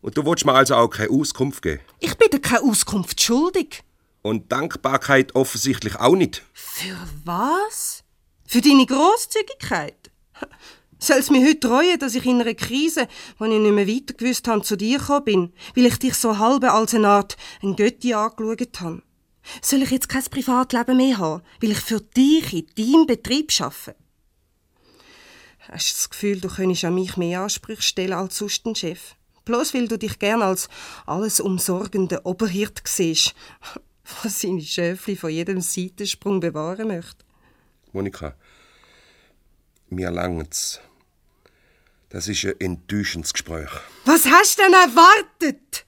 Und du willst mir also auch keine Auskunft geben? Ich bin dir keine Auskunft schuldig. Und Dankbarkeit offensichtlich auch nicht. Für was? Für deine Großzügigkeit? Soll es mir heute reuen, dass ich in einer Krise, wo ich nicht mehr weiter gewusst habe, zu dir gekommen bin, weil ich dich so halb als eine Art ein Götti angeschaut habe? Soll ich jetzt kein Privatleben mehr haben, weil ich für dich in deinem Betrieb arbeite? Hast du das Gefühl, du könntest an mich mehr Ansprüche stellen als sonst ein Chef? Bloß weil du dich gern als alles umsorgende Oberhirt siehst, (laughs) was seine Schöfli von jedem Seitensprung bewahren möchte. Monika, mir langt's. Das ist ein enttäuschendes Gespräch. Was hast du denn erwartet?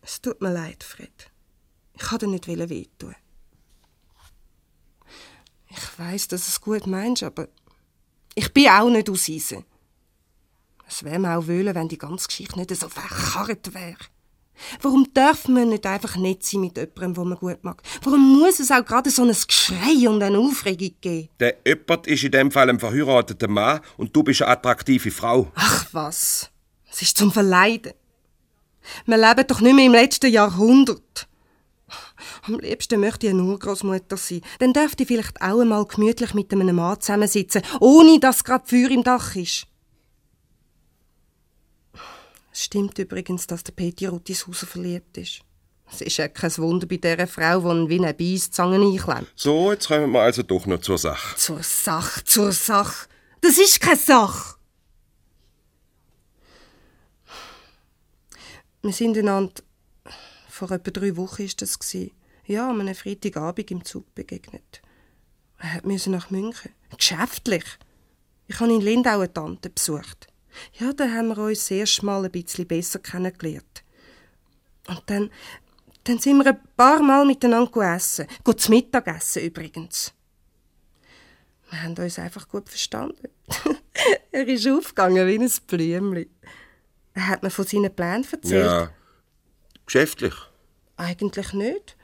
Es tut mir leid, Fred. Ich wollte dir nicht wehtun. Ich weiß, dass es gut meinst, aber ich bin auch nicht aus Eisen. Es wäre mir auch wollen, wenn die ganze Geschichte nicht so verkarrt wäre. Warum darf man nicht einfach nett sein mit jemandem, den man gut mag? Warum muss es auch gerade so ein Geschrei und eine Aufregung geben? Der jemand ist in dem Fall ein verheirateter Mann und du bist eine attraktive Frau. Ach was, es ist zum Verleiden. Wir leben doch nicht mehr im letzten Jahrhundert. Am liebsten möchte ich eine Urgroßmutter sein. Dann dürfte ich vielleicht auch einmal gemütlich mit einem Mann zusammensitzen, ohne dass gerade Feuer im Dach ist. Es stimmt übrigens, dass der Peti Ruttishauser verliebt ist. Es ist ja kein Wunder bei dieser Frau, die wie eine Beißzange einklemmt. So, jetzt kommen wir also doch noch zur Sache. Zur Sache, zur Sache. Das ist keine Sache. Wir sind einander, vor etwa drei Wochen ist das ja, an einem Freitagabend im Zug begegnet. Er musste nach München. Geschäftlich. Ich habe in Lindau eine Tante besucht. Ja, da haben wir uns sehr schmal ein bisschen besser kennengelernt. Und dann, dann sind wir ein paar Mal miteinander essen. Gut Mittagessen übrigens. Wir haben uns einfach gut verstanden. (laughs) er ist aufgegangen wie ein Blümchen. Er hat mir von seinen Plänen erzählt. Ja, geschäftlich? Eigentlich nicht.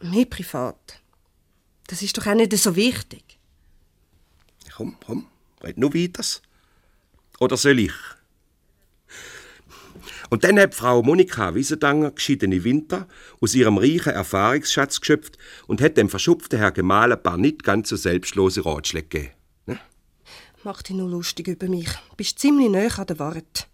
Mehr privat. Das ist doch auch nicht so wichtig. Komm, komm, red nur weiter. Oder soll ich? Und dann hat Frau Monika Wiesendanger geschiedene Winter aus ihrem reichen Erfahrungsschatz geschöpft und hat dem verschupften Herr Gemahl ein paar nicht ganz so selbstlose Ratschläge gegeben. Ne? Mach dich nur lustig über mich. Bist ziemlich nah an der Wahrheit.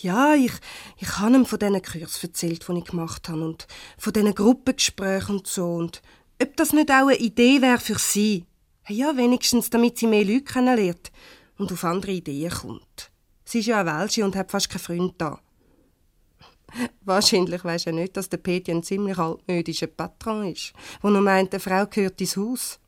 Ja, ich, ich habe ihm von diesen Kursen erzählt, die ich gemacht habe und von diesen Gruppengesprächen und so und ob das nicht auch eine Idee wäre für sie. Ja, wenigstens, damit sie mehr Leute kennenlernt und auf andere Ideen kommt. Sie ist ja eine Welsche und hat fast keinen Freund da. Wahrscheinlich du ja nicht, dass der Peti ein ziemlich altmodischer Patron ist, der nur meint, eine Frau gehört ins Haus.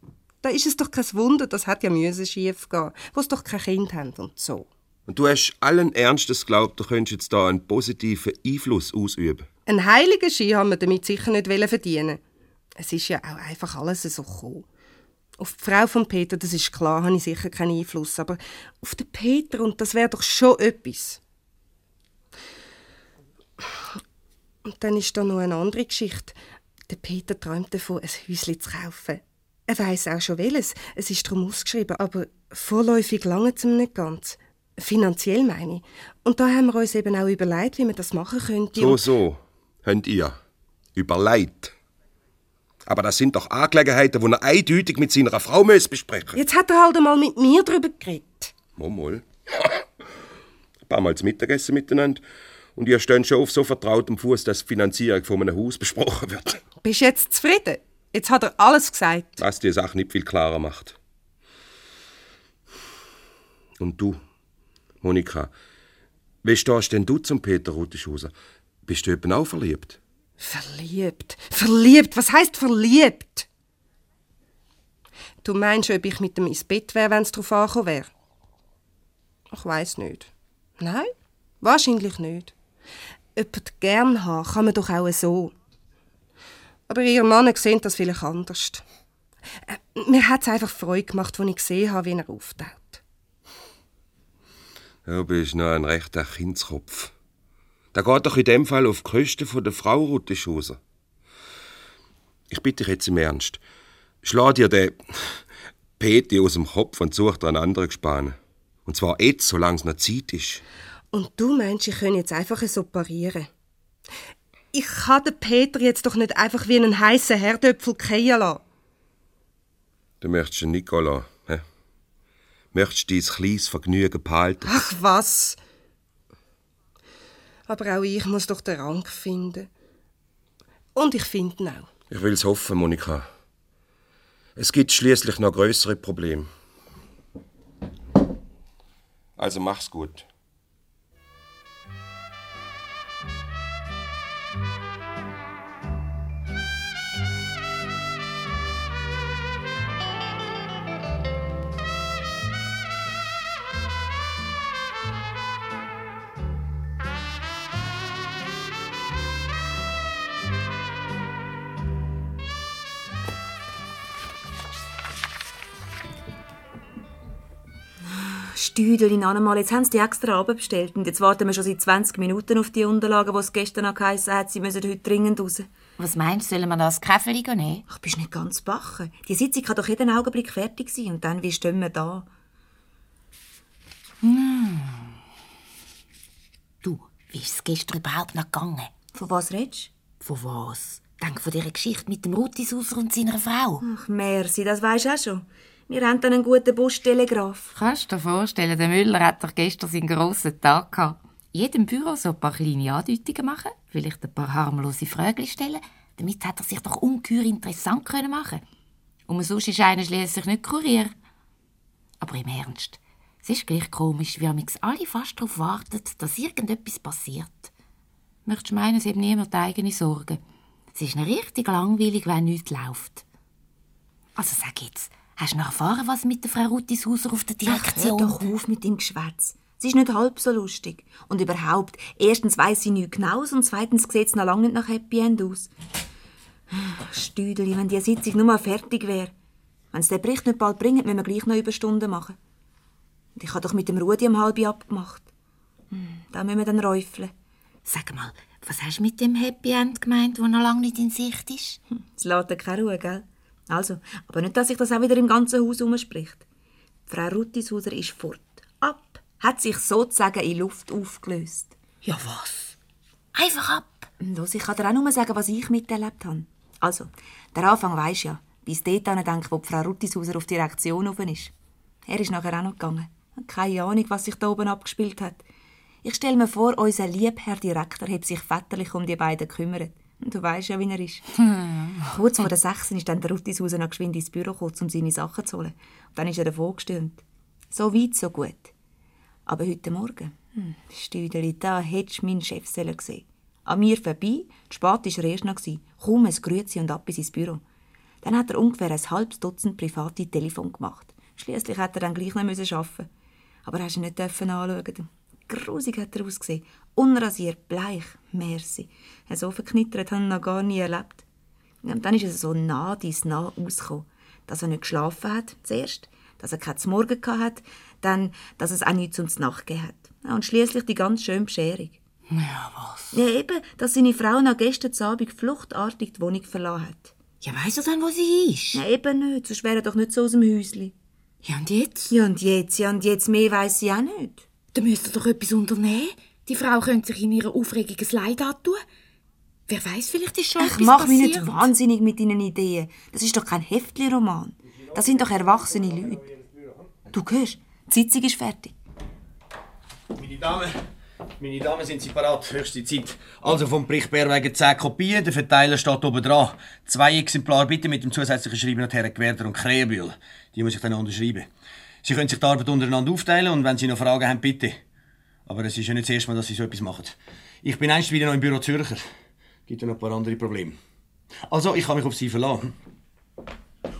Da ist es doch kein Wunder, das hat ja müssen schief gehen, wo es doch kein Kind haben und so. Und du hast allen Ernstes geglaubt, du könntest jetzt da einen positiven Einfluss ausüben. Ein heiligen Ski haben wir damit sicher nicht verdienen. Es ist ja auch einfach alles so gekommen. Auf die Frau von Peter, das ist klar, habe ich sicher keinen Einfluss, aber auf den Peter, und das wäre doch schon etwas. Und dann ist da noch eine andere Geschichte. Der Peter träumt davon, ein Häuschen zu kaufen. Er weiß auch schon welches. Es ist darum ausgeschrieben, aber vorläufig lange ihm nicht ganz. Finanziell meine ich. Und da haben wir uns eben auch überlegt, wie man das machen könnte. So, so, habt ihr. Überlegt. Aber das sind doch Angelegenheiten, die er eindeutig mit seiner Frau muss besprechen Jetzt hat er halt einmal mit mir darüber geredet. Mal. Ein paar Mal zu Mittagessen miteinander. Und ihr steht schon auf so vertrautem Fuß, dass die Finanzierung von einem Haus besprochen wird. Bist jetzt zufrieden? Jetzt hat er alles gesagt. Was die Sache nicht viel klarer macht. Und du, Monika, wie stehst denn du zum Peter Rutischhauser? Bist du eben auch verliebt? Verliebt? Verliebt? Was heißt verliebt? Du meinst, ob ich mit ihm ins Bett wäre, wenn es darauf angekommen wäre? Ich weiß nicht. Nein, wahrscheinlich nicht. Jemand gern haben kann man doch auch so. Aber ihr Mann sehen das vielleicht anders. Äh, mir hat es einfach Freude gemacht, als ich gesehen habe, wie er auftaucht. Du bist noch ein rechter Kindskopf. Da geht doch in dem Fall auf die Kosten von der Frau Rutischhauser. Ich bitte dich jetzt im Ernst. Schlag dir den Peti aus dem Kopf und such dir einen anderen Gespann. Und zwar jetzt, solange es noch Zeit ist. Und du meinst, ich könnte jetzt einfach so parieren? Ich kann den Peter jetzt doch nicht einfach wie einen heißen Herdöpfel fallen lassen. Du möchtest den Nicola, hä? Möchtest dein kleines Vergnügen behalten? Ach was! Aber auch ich muss doch den Rang finden. Und ich finde ihn auch. Ich will's hoffen, Monika. Es gibt schließlich noch größere Probleme. Also mach's gut. Stüdeli, einmal, jetzt haben sie die extra abbestellt und jetzt warten wir schon seit 20 Minuten auf die Unterlagen, die es gestern noch geheißen hat, sie müssen heute dringend raus. Was meinst du, sollen wir das Käferli nehmen? Ach, bist nicht ganz bachen. Die Sitzung kann doch jeden Augenblick fertig sein und dann, wie stehen wir da? Hm. Du, wie ist es gestern überhaupt noch gegangen? Von was redest du? Von was? Denk von dieser Geschichte mit dem Rutisauser und seiner Frau. Ach, merci, das weisst du auch schon. Wir haben dann einen guten Bustelegraph. Kannst du dir vorstellen, der Müller hat doch gestern seinen grossen Tag gehabt. Jedem Büro so ein paar kleine Andeutungen machen, vielleicht ein paar harmlose Fragen stellen. Damit hat er sich doch ungeheuer interessant können machen Und sonst ist einer schließlich nicht Kurier. Aber im Ernst, es ist gleich komisch, wie amix alle fast darauf warten, dass irgendetwas passiert. Möchtest du meinen, es hat niemand eigene Sorgen? Es ist richtig langweilig, wenn nichts läuft. Also sag jetzt, Hast du noch erfahren, was mit der Frau Ruttishauser auf der Direktion... Ach, hör doch auf mit dem Geschwätz. Sie ist nicht halb so lustig. Und überhaupt, erstens weiss sie nichts genaues und zweitens sieht es noch lange nicht nach Happy End aus. Stüdeli, wenn die Sitzung nur mal fertig wäre. Wenn es den Bericht nicht bald bringt, müssen wir gleich noch Überstunden machen. Und ich habe doch mit dem Rudi um halb abgemacht. Da müssen wir dann räufeln. Sag mal, was hast du mit dem Happy End gemeint, das noch lange nicht in Sicht ist? Hm, es lässt keine Ruhe, gell? Also, aber nicht, dass sich das auch wieder im ganzen Haus umspricht. Frau Ruttishauser ist fort. Ab. Hat sich sozusagen in Luft aufgelöst. Ja, was? Einfach ab? Los, ich kann dir auch nur sagen, was ich miterlebt habe. Also, der Anfang weisst ja, bis dort denkt, wo die Frau Ruttishauser auf die Reaktion oben ist. Er ist nachher auch noch gegangen. Keine Ahnung, was sich da oben abgespielt hat. Ich stelle mir vor, unser lieber Herr Direktor hat sich väterlich um die beiden gekümmert. Du weißt ja, wie er ist. Kurz vor der Sechs ist dann der Ruttishauser noch geschwind ins Büro gekommen, um seine Sachen zu holen. Und dann ist er davon gestürmt. So weit, so gut. Aber heute Morgen, hm, Stüdeli, da hättest du meinen Chef gesehen. An mir vorbei, Spät war er erst noch. Kaum ein Grüezi und ab ins Büro. Dann hat er ungefähr ein halbes Dutzend private Telefon gemacht. Schließlich hat er dann gleich noch müssen arbeiten. Aber hast du ihn nicht dürfen anschauen. Grusig hat er ausgesehen. Unrasiert, bleich, merci. So verknittert habe ich noch gar nie erlebt. Und dann ist er so nah dies nah ausgekommen, dass er nicht geschlafen hat, zuerst, dass er kein Morgen hat, dann, dass es auch nichts zum Nacht gegeben hat. Und schließlich die ganz schöne Bescherung. Ja, was? Ja, eben, dass seine Frau nach gestern Abend fluchtartig die Wohnung verlassen hat. Ja, weiss er dann, wo sie ist? Ja, eben nicht, sonst wäre er doch nicht so aus dem Häuschen. Ja, und jetzt? Ja, und jetzt, ja, und jetzt, mehr weiss sie auch nicht. Dann müsst ihr doch etwas unternehmen. Die Frau könnte sich in ihrer Aufregung ein Leid antun. Wer weiß, vielleicht ist schon Ich etwas mach mich passiert. nicht wahnsinnig mit deinen Ideen. Das ist doch kein Heftli-Roman. Das sind doch erwachsene Leute. Du hörst, die Sitzung ist fertig. Meine Damen, meine Damen, sind Sie parat? Höchste Zeit. Also vom Bericht Bärwegen 10 Kopien, der Verteiler steht oben dran. Zwei Exemplare bitte mit dem zusätzlichen Schreiben an Herren Gwerder und Krähenbühl. Die muss ich dann unterschreiben. Sie können sich die Arbeit untereinander aufteilen und wenn Sie noch Fragen haben, bitte. Aber es ist ja nicht das erste Mal, dass Sie so etwas machen. Ich bin einst wieder noch im Büro Zürcher. Gibt ja noch ein paar andere Probleme. Also, ich kann mich auf Sie verlassen.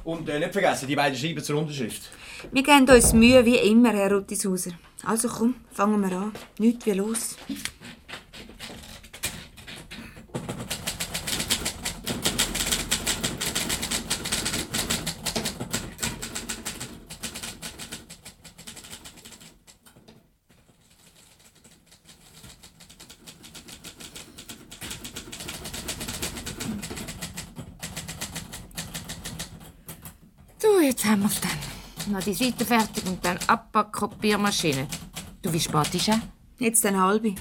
Und äh, nicht vergessen, die beiden schreiben zur Unterschrift. Wir geben uns Mühe wie immer, Herr Ruttishauser. Also komm, fangen wir an. Nichts wie los. Du, jetzt haben wir's dann. Noch die Seite fertig und dann Abpackkopiermaschine. Du, wie spät ist er? Jetzt ein halbe.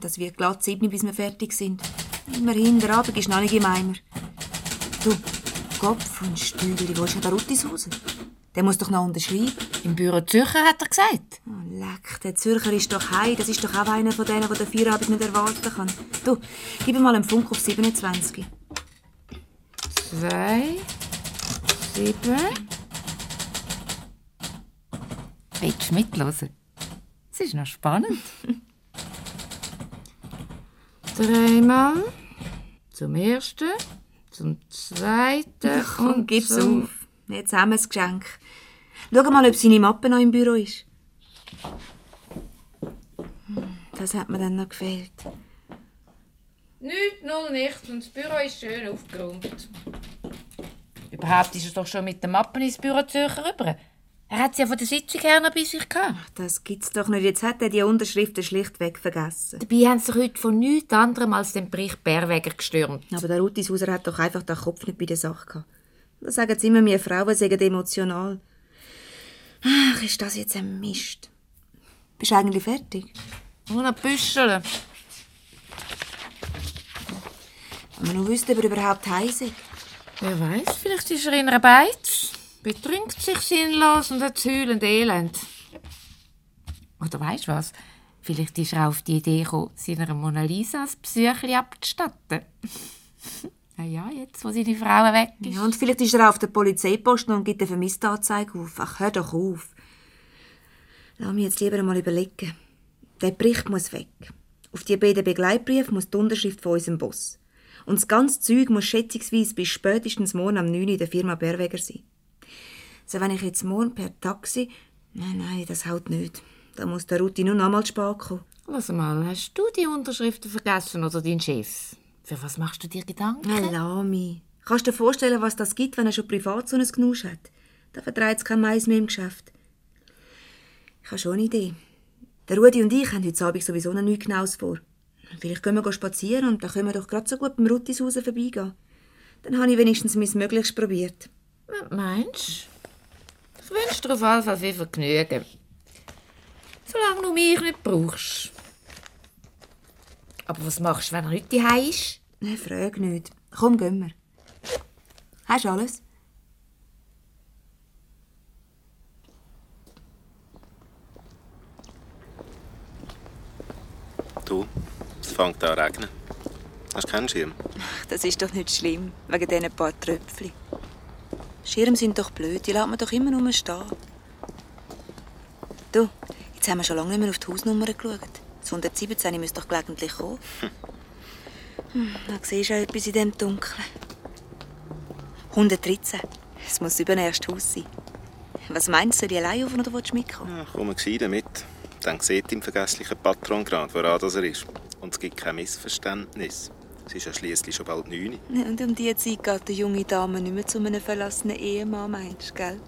Das wird glatt sieben, bis wir fertig sind. Immerhin, der Abend ist noch nicht im Eimer. Du, Kopf und Stügeli, wo ist denn der Ruttishauser? Der muss doch noch unterschreiben. Im Büro Zürcher, hat er gesagt. Oh, leck, der Zürcher ist doch hei. Das ist doch auch einer von denen, der den Feierabend nicht erwarten kann. Du, gib ihm mal einen Funk auf 27. Zwei, sieben. Willst du mithören? Es ist noch spannend. (laughs) Dreimal. Zum ersten, zum zweiten Komm, und gib's zum... auf. Jetzt haben wir das Geschenk. Schau mal, ob seine Mappe noch im Büro ist. Hm, Das hat mir dann noch gefehlt. Nicht, null, nichts. Und das Büro ist schön aufgeräumt. Überhaupt ist er doch schon mit den Mappen ins Büro Zürcher rüber. Er hat sie ja von der Sitzung her noch bei sich gehabt. Das gibt's doch nicht. Jetzt hat er die Unterschriften schlichtweg vergessen. Dabei haben sie sich heute von nichts anderem als den Bericht Bärweger gestürmt. Aber der Ruttishauser hat doch einfach den Kopf nicht bei der Sache gehabt. Das sagen sie immer, wir Frauen sagen emotional. Ach, ist das jetzt ein Mist. Bist du eigentlich fertig? Nur noch büscheln. Wenn wir nur wüssten, ob er überhaupt heiß ist. Wer weiß, vielleicht ist er in einer Beiz, betrinkt sich sinnlos und hat heulend Elend. Oder weißt du was? Vielleicht ist er auf die Idee gekommen, seiner Mona Lisa das Psychli abzustatten. (laughs) Na ja, jetzt, wo seine Frau weg ist. Ja, und vielleicht ist er auf der Polizeiposten und gibt eine Vermisstenanzeige auf. Ach, hör doch auf. Lass mich jetzt lieber einmal überlegen. Der Bericht muss weg. Auf die beiden Begleitbriefe muss die Unterschrift von unserem Boss. Und das ganze Zeug muss schätzungsweise bis spätestens morgen am 9 Uhr in der Firma Berweger sein. Also wenn ich jetzt morgen per Taxi... Nein, nein, das haut nicht. Da muss der Ruti nur einmal spät kommen. Lass mal, hast du die Unterschriften vergessen oder dein Chef? Für was machst du dir Gedanken? Mich. Kannst du dir vorstellen, was das gibt, wenn er schon privat so ein Genusch hat? Da vertreibt es kein Mais mehr im Geschäft. Ich habe schon eine Idee. Der Rudi und ich haben heute Abend sowieso noch nichts Genaues vor. Vielleicht können wir spazieren und dann können wir doch gerade so gut beim Ruttishausen vorbeigehen. Dann habe ich wenigstens mein Möglichstes probiert. Was meinst du? Wünsche dir auf jeden Fall viel Vergnügen. Solange du mich nicht brauchst. Aber was machst du, wenn er nicht daheim ist? Nein, frag nicht. Komm, gehen wir. Hast du alles? Du, es fängt an zu regnen. Hast du keinen Schirm? Das ist doch nicht schlimm, wegen diesen paar Tröpfchen. Schirme sind doch blöd, die lässt man doch immer nur stehen. Du, jetzt haben wir schon lange nicht mehr auf die Hausnummer geschaut. Das 117 müsste doch gelegentlich kommen. Hm, da siehst du auch etwas in dem Dunkeln. 113. Es muss das übernächste Haus sein. Was meinst du, soll ich allein auf oder willst du mitkommen? Ja, komm gescheit mit. Dann sieht im vergesslichen Patron gerade, woran das er ist. Und es gibt kein Missverständnis. Es ist ja schliesslich schon bald neun. (laughs) Und um diese Zeit geht die junge Dame nicht mehr zu einem verlassenen Ehemann, meinst du, gell?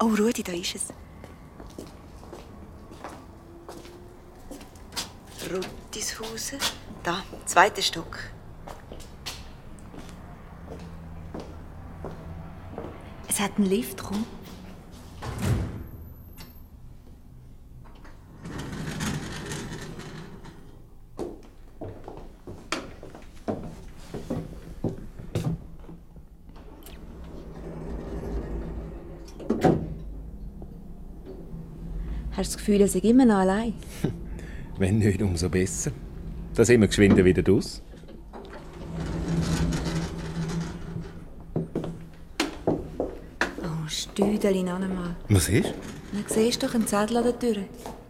Oh, Rudi, da ist es. Ruttishausen. Da, zweiter Stock. Es hat einen Lift, komm. Er sei immer noch allein? (laughs) Wenn nicht, umso besser. Da sind wir geschwind wieder draus. Oh, Stüdeli noch einmal. Was ist? Dann siehst doch einen Zettel an der Tür.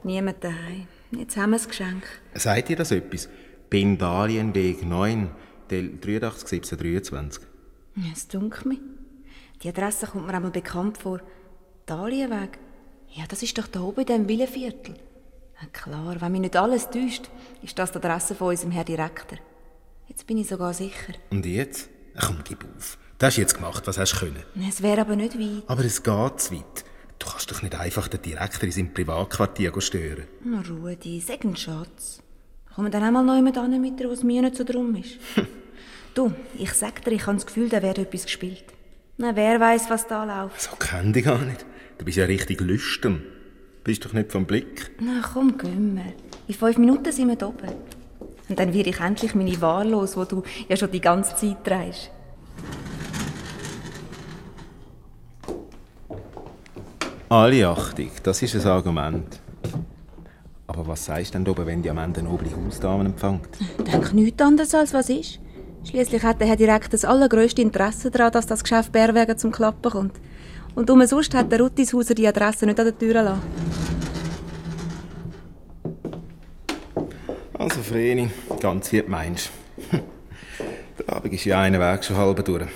Niemand daheim. Jetzt haben wir das Geschenk. Sagt ihr das etwas? Bendalienweg 9, Del 83 1723. Ja, es dunkelt mich. Die Adresse kommt mir einmal bekannt vor. Dalienweg. Ja, das ist doch da oben in diesem Villenviertel. Na klar, wenn mich nicht alles täuscht, ist das die Adresse von unserem Herr Direktor. Jetzt bin ich sogar sicher. Und jetzt? Komm, gib auf. Das hast jetzt gemacht, was hast du können. Es wäre aber nicht weit. Aber es geht zu weit. Du kannst doch nicht einfach den Direktor in seinem Privatquartier stören. Na, Rudi, sag einen Schatz. Kommen dann einmal noch jemand an mit dir, was mir nicht so drum ist. (laughs) du, ich sag dir, ich habe das Gefühl, da wird etwas gespielt. Na, wer weiß, was da läuft. So kenn dich gar nicht. Du bist ja richtig lüstern. Bist doch nicht vom Blick. Na komm, gehen wir. In fünf Minuten sind wir da oben. Und dann werde ich endlich meine Ware los, die du ja schon die ganze Zeit trägst. Alle Achtung, das ist ein Argument. Aber was sagst du denn oben, wenn die am Ende eine noble Hausdame empfängt? Denk nichts anderes als was ist. Schließlich hat der Herr Direkt das allergrößte Interesse daran, dass das Geschäft Bärwegen zum Klappen kommt. Und umsonst hat der Ruttishauser die Adresse nicht an der Tür lassen. Also, Vreni, ganz wie du meinst. (laughs) Der Abend ist ja einen Weg schon halb durch.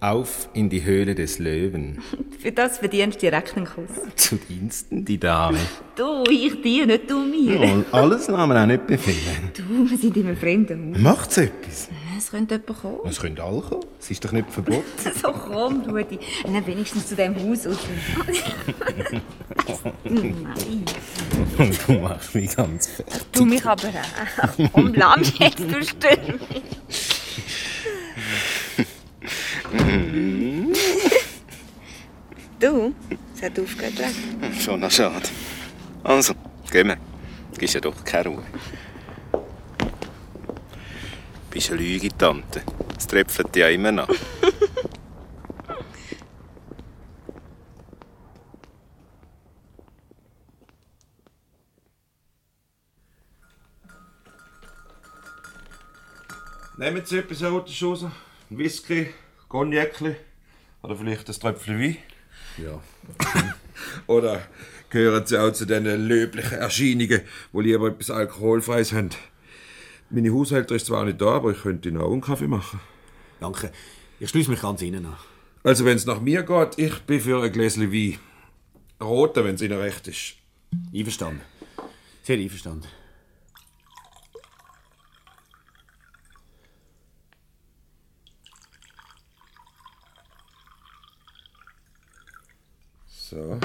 Auf in die Höhle des Löwen. (laughs) Für das verdienst du direkt einen Kuss. (laughs) Zu Diensten, die Dame. Du, ich dir, nicht du mir. Ja, alles lassen wir auch nicht befehlen. Du, wir sind immer Fremde. Macht's etwas? Es könnte jemand kommen. Es können alle kommen. Es ist doch nicht verboten. (laughs) So komm, Rudi. Dann wenigstens zu dem Haus raus. (laughs) Nein. Du machst mich ganz fertig. Du mich aber auch. Komm, lass mich jetzt, du störst mich. du, es hat aufgehört. Schon noch schade. Also, gehen wir. Gibst ja doch keine Ruhe. Bist eine Lüge, Tante. Es tröpfelt ja immer noch. (laughs) Nehmen Sie etwas rote Schose? Ein Whisky, Cognacli oder vielleicht ein Tröpfchen Wein? Ja. (laughs) Oder gehören Sie auch zu den löblichen Erscheinungen, die lieber etwas Alkoholfreies haben? Meine Haushälterin ist zwar nicht da, aber ich könnte Ihnen auch einen Kaffee machen. Danke. Ich schließe mich ganz Ihnen an. Also, wenn es nach mir geht, ich bin für ein Gläschen Wein. Rote, wenn es Ihnen recht ist. Einverstanden. Sehr einverstanden. So.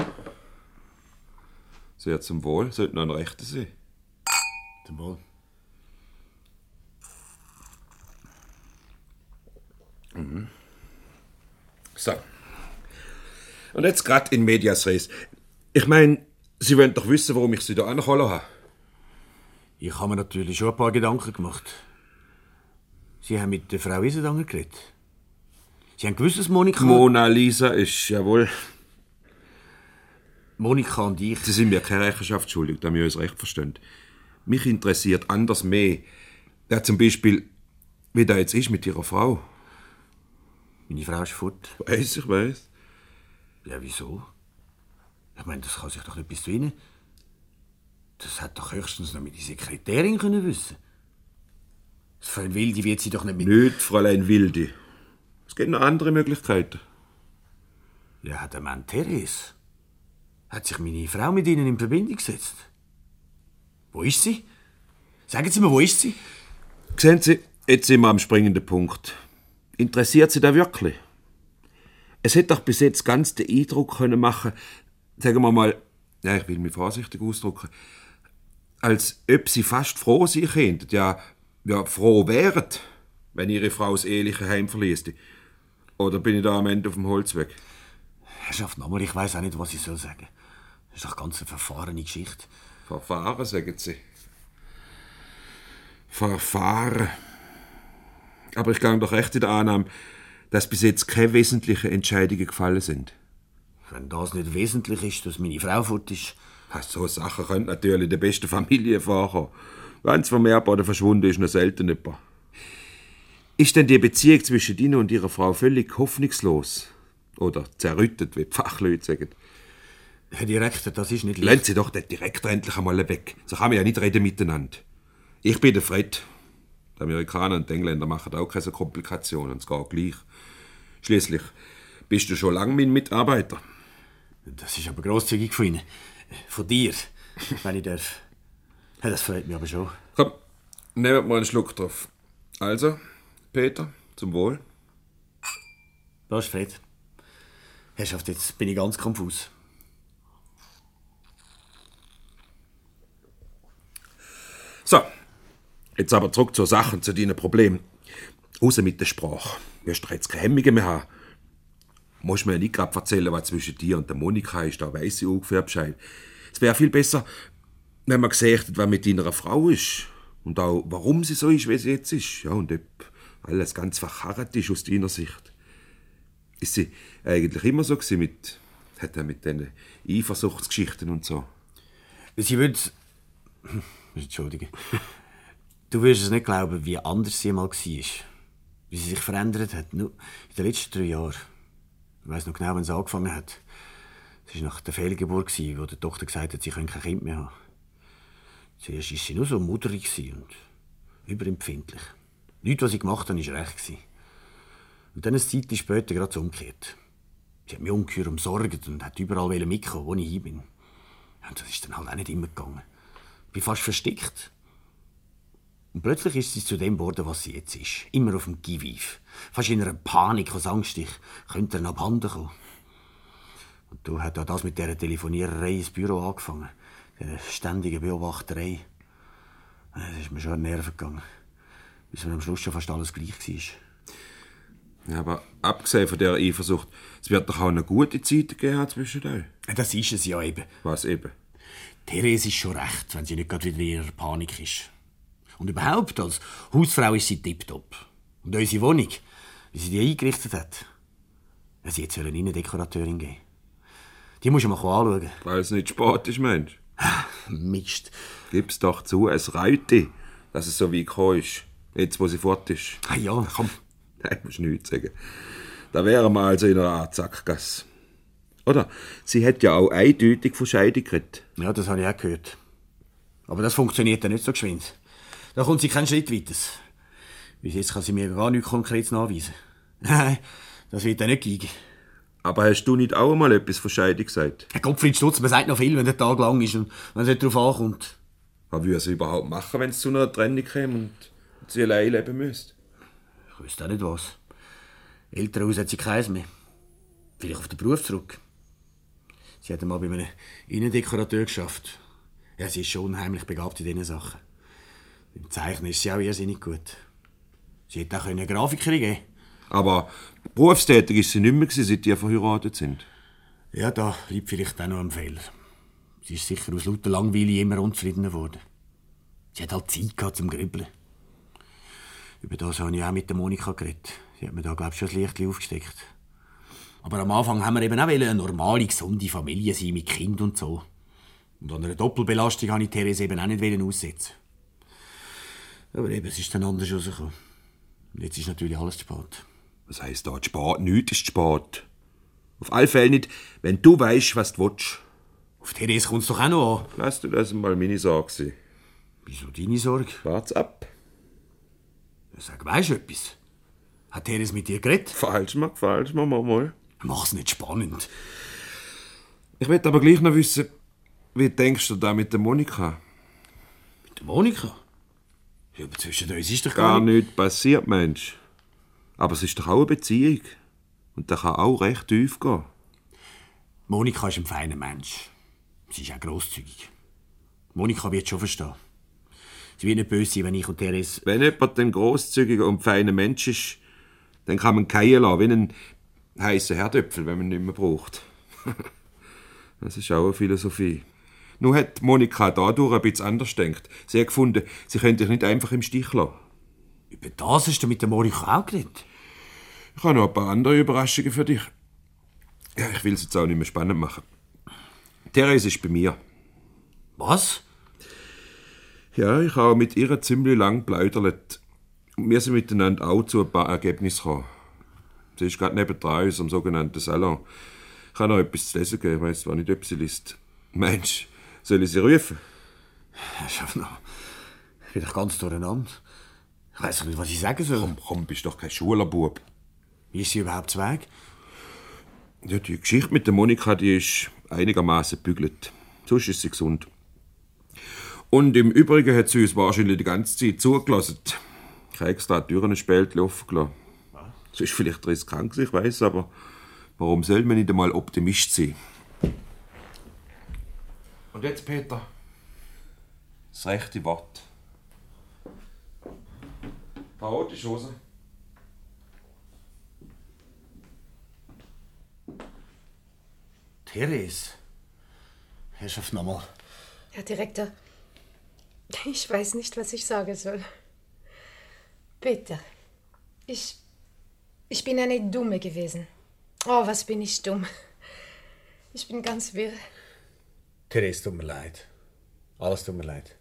Sehr zum Wohl. Sollte noch ein rechter sein. Zum Wohl. Mhm. So. Und jetzt gerade in Medias Res. Ich meine, Sie wollen doch wissen, warum ich Sie da angeholt habe. Ich habe mir natürlich schon ein paar Gedanken gemacht. Sie haben mit der Frau Wiesendanger geredet. Sie haben gewusst, dass Monika... Mona Lisa ist, jawohl. Monika und ich... Sie sind mir keine Rechenschaft schuldig, damit wir uns recht verstehen. Mich interessiert anders mehr. Ja, zum Beispiel, wie da jetzt ist mit Ihrer Frau. Meine Frau ist fort. Weiß ich, weiß. Ja, wieso? Ich meine, das kann sich doch nicht bis zu Ihnen. Das hat doch höchstens noch meine Sekretärin können wissen. Das Fräulein Wildi wird sie doch nicht mit... Nicht Fräulein Wildi. Es gibt noch andere Möglichkeiten. Ja, der Mann Therese. Hat sich meine Frau mit Ihnen in Verbindung gesetzt? Wo ist sie? Sagen Sie mir, wo ist sie? Sehen Sie, jetzt sind wir am springenden Punkt. Interessiert Sie da wirklich? Es hätte doch bis jetzt ganz den Eindruck können machen, sagen wir mal, ja, ich will mich vorsichtig ausdrücken, als ob Sie fast froh sein könnten, ja, ja, froh wären, wenn Ihre Frau das eheliche Heim verließ. Oder bin ich da am Ende auf dem Holzweg? Herrschaft nochmal, ich weiß auch nicht, was ich soll sagen. Das ist doch ganz eine verfahrene Geschichte. Verfahren, sagen Sie. Verfahren. Aber ich gehe doch echt in der Annahme, dass bis jetzt keine wesentlichen Entscheidungen gefallen sind. Wenn das nicht wesentlich ist, dass meine Frau fort ist. So Sachen können natürlich in der besten Familie vorkommen. Ganz vermehrbar oder verschwunden ist noch selten jemand. Ist denn die Beziehung zwischen Ihnen und Ihrer Frau völlig hoffnungslos? Oder zerrüttet, wie die Fachleute sagen? Herr Direktor, das ist nicht Lassen Sie doch den Direktor endlich einmal weg. So kann man ja nicht reden miteinander. Ich bin der Fred. Die Amerikaner und die Engländer machen auch keine Komplikationen. Es geht gleich. Schließlich bist du schon lange mein Mitarbeiter. Das ist aber großzügig von Ihnen. Von dir, (laughs) wenn ich darf. Das freut mich aber schon. Komm, nehmen wir mal einen Schluck drauf. Also, Peter, zum Wohl. Da ist Fred. Herrschaft, jetzt bin ich ganz konfus. So, jetzt aber zurück zur Sache zu deinen Problemen. Raus mit der Sprache. Wirst du jetzt keine Hemmungen mehr haben. Musst mir ja nicht gerade erzählen, was zwischen dir und der Monika ist, da weiss ich ungefähr Bescheid. Es wäre viel besser, wenn man gesehen hätte, was mit deiner Frau ist. Und auch, warum sie so ist, wie sie jetzt ist. Ja, und ob alles ganz verharrt ist aus deiner Sicht. Ist sie eigentlich immer so gewesen mit, hat er mit diesen Eifersuchtsgeschichten und so? Sie würde... Entschuldige. Du wirst es nicht glauben, wie anders sie mal war. Wie sie sich verändert hat. Nur in den letzten drei Jahren. Ich weiss noch genau, wann es angefangen hat. Es war nach der Fehlgeburt, wo die Tochter gesagt hat, sie könne kein Kind mehr haben. Zuerst war sie nur so mudrig und überempfindlich. Nichts, was ich gemacht habe, war recht. Und dann eine Zeit später gerade so umgekehrt. Sie hat mich ungeheuer umsorgt und hat überall mitkommen, wo ich hin bin. Und das ist dann halt auch nicht immer gegangen. Ich bin fast verstickt. Und plötzlich ist sie zu dem geworden, was sie jetzt ist. Immer auf dem Giviv. Fast in einer Panik aus Angst, ich könnte dann abhanden kommen. Und du hat auch das mit dieser Telefoniererei ins Büro angefangen. Diese ständige Beobachterei. Das ist mir schon an Nerven gegangen. Bis mir am Schluss schon fast alles gleich war. Ja, aber abgesehen von dieser Eifersucht, es wird doch auch eine gute Zeit gegeben zwischen euch. Das ist es ja eben. Was eben? Therese ist schon recht, wenn sie nicht gerade wieder in ihrer Panik ist. Und überhaupt, als Hausfrau ist sie tipptopp. Und unsere Wohnung, wie sie die eingerichtet hat, sie jetzt eine Innendekorateurin geben. Die musst du mal anschauen. Weil es nicht spät ist, Mensch. (laughs) Mist. Gib's doch zu, es reut dich, dass es so weit gekommen ist. Jetzt, wo sie fort ist. Ah ja, komm. Nein, musst nichts sagen. Da wären wir also in einer Art Sackgasse. Oder? Sie hat ja auch eindeutig von Scheidung geredet. Ja, das habe ich auch gehört. Aber das funktioniert ja nicht so geschwind. Da kommt sie keinen Schritt weiter. Bis jetzt kann sie mir gar nichts Konkretes nachweisen. (laughs) Nein, das wird ja nicht gehen. Aber hast du nicht auch einmal etwas von Scheidung gesagt? Herr Gottfried Stutz, man sagt noch viel, wenn der Tag lang ist und wenn es nicht darauf ankommt. Was würde sie überhaupt machen, wenn es zu einer Trennung käme und sie allein leben müsste? Ich wüsste auch nicht was. Elternhaus hat sie keins mehr. Vielleicht auf den Beruf zurück. Sie hat einmal bei einem Innendekorateur geschafft. Ja, sie ist schon unheimlich begabt in diesen Sachen. Im Zeichnen ist sie auch irrsinnig gut. Sie hätte auch eine Grafikerin geben Aber berufstätig ist sie nicht mehr, gewesen, seit die verheiratet sind. Ja, da liegt vielleicht auch noch ein Fehler. Sie ist sicher aus lauter Langweile immer unzufriedener geworden. Sie hat halt Zeit gehabt zum Grübeln. Über das habe ich auch mit der Monika geredet. Sie hat mir da, glaube ich, schon das Licht aufgesteckt. Aber am Anfang haben wir eben auch eine normale, gesunde Familie sein mit Kind und so. Und an einer Doppelbelastung wollte ich Therese eben auch nicht aussetzen. Aber eben, es ist dann anders rausgekommen. Und jetzt ist natürlich alles zu spät. Was heisst da zu spät? Nichts ist zu spät. Auf alle Fälle nicht, wenn du weißt, was du willst. Auf Therese kommt es doch auch noch an. Lass du das mal meine Sorge sein. Wieso deine Sorge? Wart's ab. Ja, sag, weisst du etwas? Hat Therese mit dir geredet? Falsch mal, falsch mal, mal, mal. Mach's nicht spannend. Ich will aber gleich noch wissen, wie denkst du da mit der Monika? Mit der Monika? Ja, aber zwischen uns ist doch Gar gar, nicht... nichts passiert, Mensch. Aber es ist doch auch eine Beziehung. Und da kann auch recht tief gehen. Monika ist ein feiner Mensch. Sie ist auch grosszügig. Monika wird schon verstehen. Sie wird nicht böse sein, wenn ich und Therese... Wenn jemand ein grosszügiger und feiner Mensch ist, dann kann man keinen lassen, wie einen heißen Herdöpfel, wenn man ihn nicht mehr braucht. (laughs) das ist auch eine Philosophie. Nur hat Monika dadurch ein bisschen anders gedacht. Sie hat gefunden, sie könnte dich nicht einfach im Stich lassen. Über das hast du mit der Monika auch geredet? Ich habe noch ein paar andere Überraschungen für dich. Ja, ich will es jetzt auch nicht mehr spannend machen. Therese ist bei mir. Was? Ja, ich habe mit ihr ziemlich lang plaudert. Und wir sind miteinander auch zu ein paar Ergebnissen gekommen. Sie ist gerade neben dran, in unserem sogenannten Salon. Ich habe noch etwas zu lesen gegeben, ich weiss zwar nicht, ob sie liest. Mensch, soll ich sie rufen? Schaffner, ich bin doch ganz durcheinander. Ich weiß doch nicht, was ich sagen soll. Komm, komm, bist doch kein Schulerbub. Wie ist sie überhaupt zu Weg? Ja, die Geschichte mit der Monika, die ist einigermaßen bügelt. Sonst ist sie gesund. Und im Übrigen hat sie uns wahrscheinlich die ganze Zeit zugelassen. Ich habe extra die Türen ein Spältchen offen gelassen. Das ist vielleicht riskant, ich weiß, aber warum soll man nicht einmal Optimist sein? Und jetzt, Peter, das rechte Wort. Chaotische Hose. Therese? Herrschaft nochmal. Herr Direktor, ich weiß nicht, was ich sagen soll. Peter, ich. Ich bin eine Dumme gewesen. Oh, was bin ich dumm. Ich bin ganz wirr. Therese, tut mir leid. Alles tut mir leid.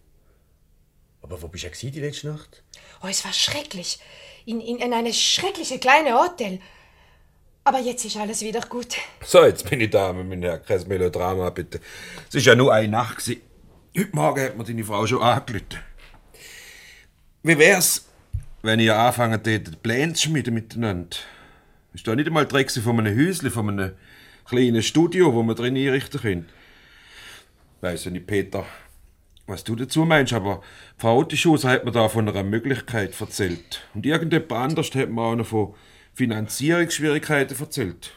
Aber wo bist du gewesen die letzte Nacht? Oh, es war schrecklich. In, in, in eine schreckliche kleine Hotel. Aber jetzt ist alles wieder gut. So, jetzt bin ich da mit meinem kein Melodrama, bitte. Es war ja nur eine Nacht. gewesen. Heute Morgen hat mir deine Frau schon angelüht. Wie wär's, wenn ihr anfangen tätet, Pläne zu schmieden miteinander? Ist da nicht einmal die Rede von einem Häuschen, von einem kleinen Studio, wo man drin einrichten können? Weiss ja nicht, Peter, was du dazu meinst, aber Frau Otischuser hat mir da von einer Möglichkeit erzählt. Und irgendjemand anders hat mir auch noch von Finanzierungsschwierigkeiten erzählt.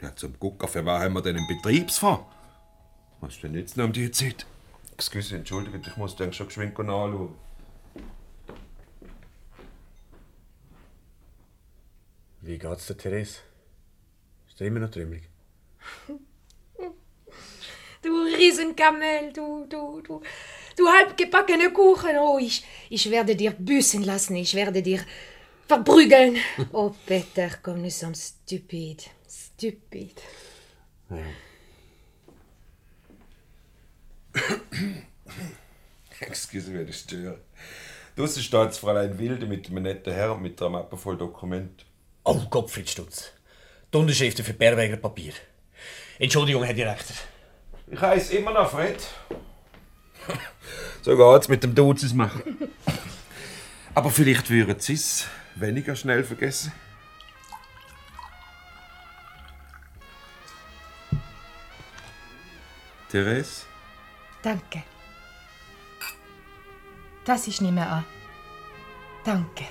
Ja, zum Gucken, für was haben wir denn einen Betriebsfonds? Was ist denn jetzt noch um die Zeit? Excuse, entschuldigt, ich muss den schon geschwind anschauen. Wie geht's dir, Therese? Ist dir immer noch trümmelig? (laughs) Du Riesenkamel, du, du, du, du halbgebackene Kuchen. Oh, ich, ich werde dir büßen lassen, ich werde dir verprügeln. (laughs) Oh, Peter, comme nous sommes stupides. Stupid. Excuse, wenn ich störe. Draussen steht das Fräulein Wilde mit einem netten Herrn mit einer Mappe voll Dokument. Oh, Gottfried Stutz. Die Unterschriften für Berweger Papier. Entschuldigung, Herr Direktor. Ich heiße immer noch Fred. so geht's mit dem Duzis machen. Aber vielleicht würden sie es weniger schnell vergessen. Therese? Danke. Das ist nicht mehr an. Danke.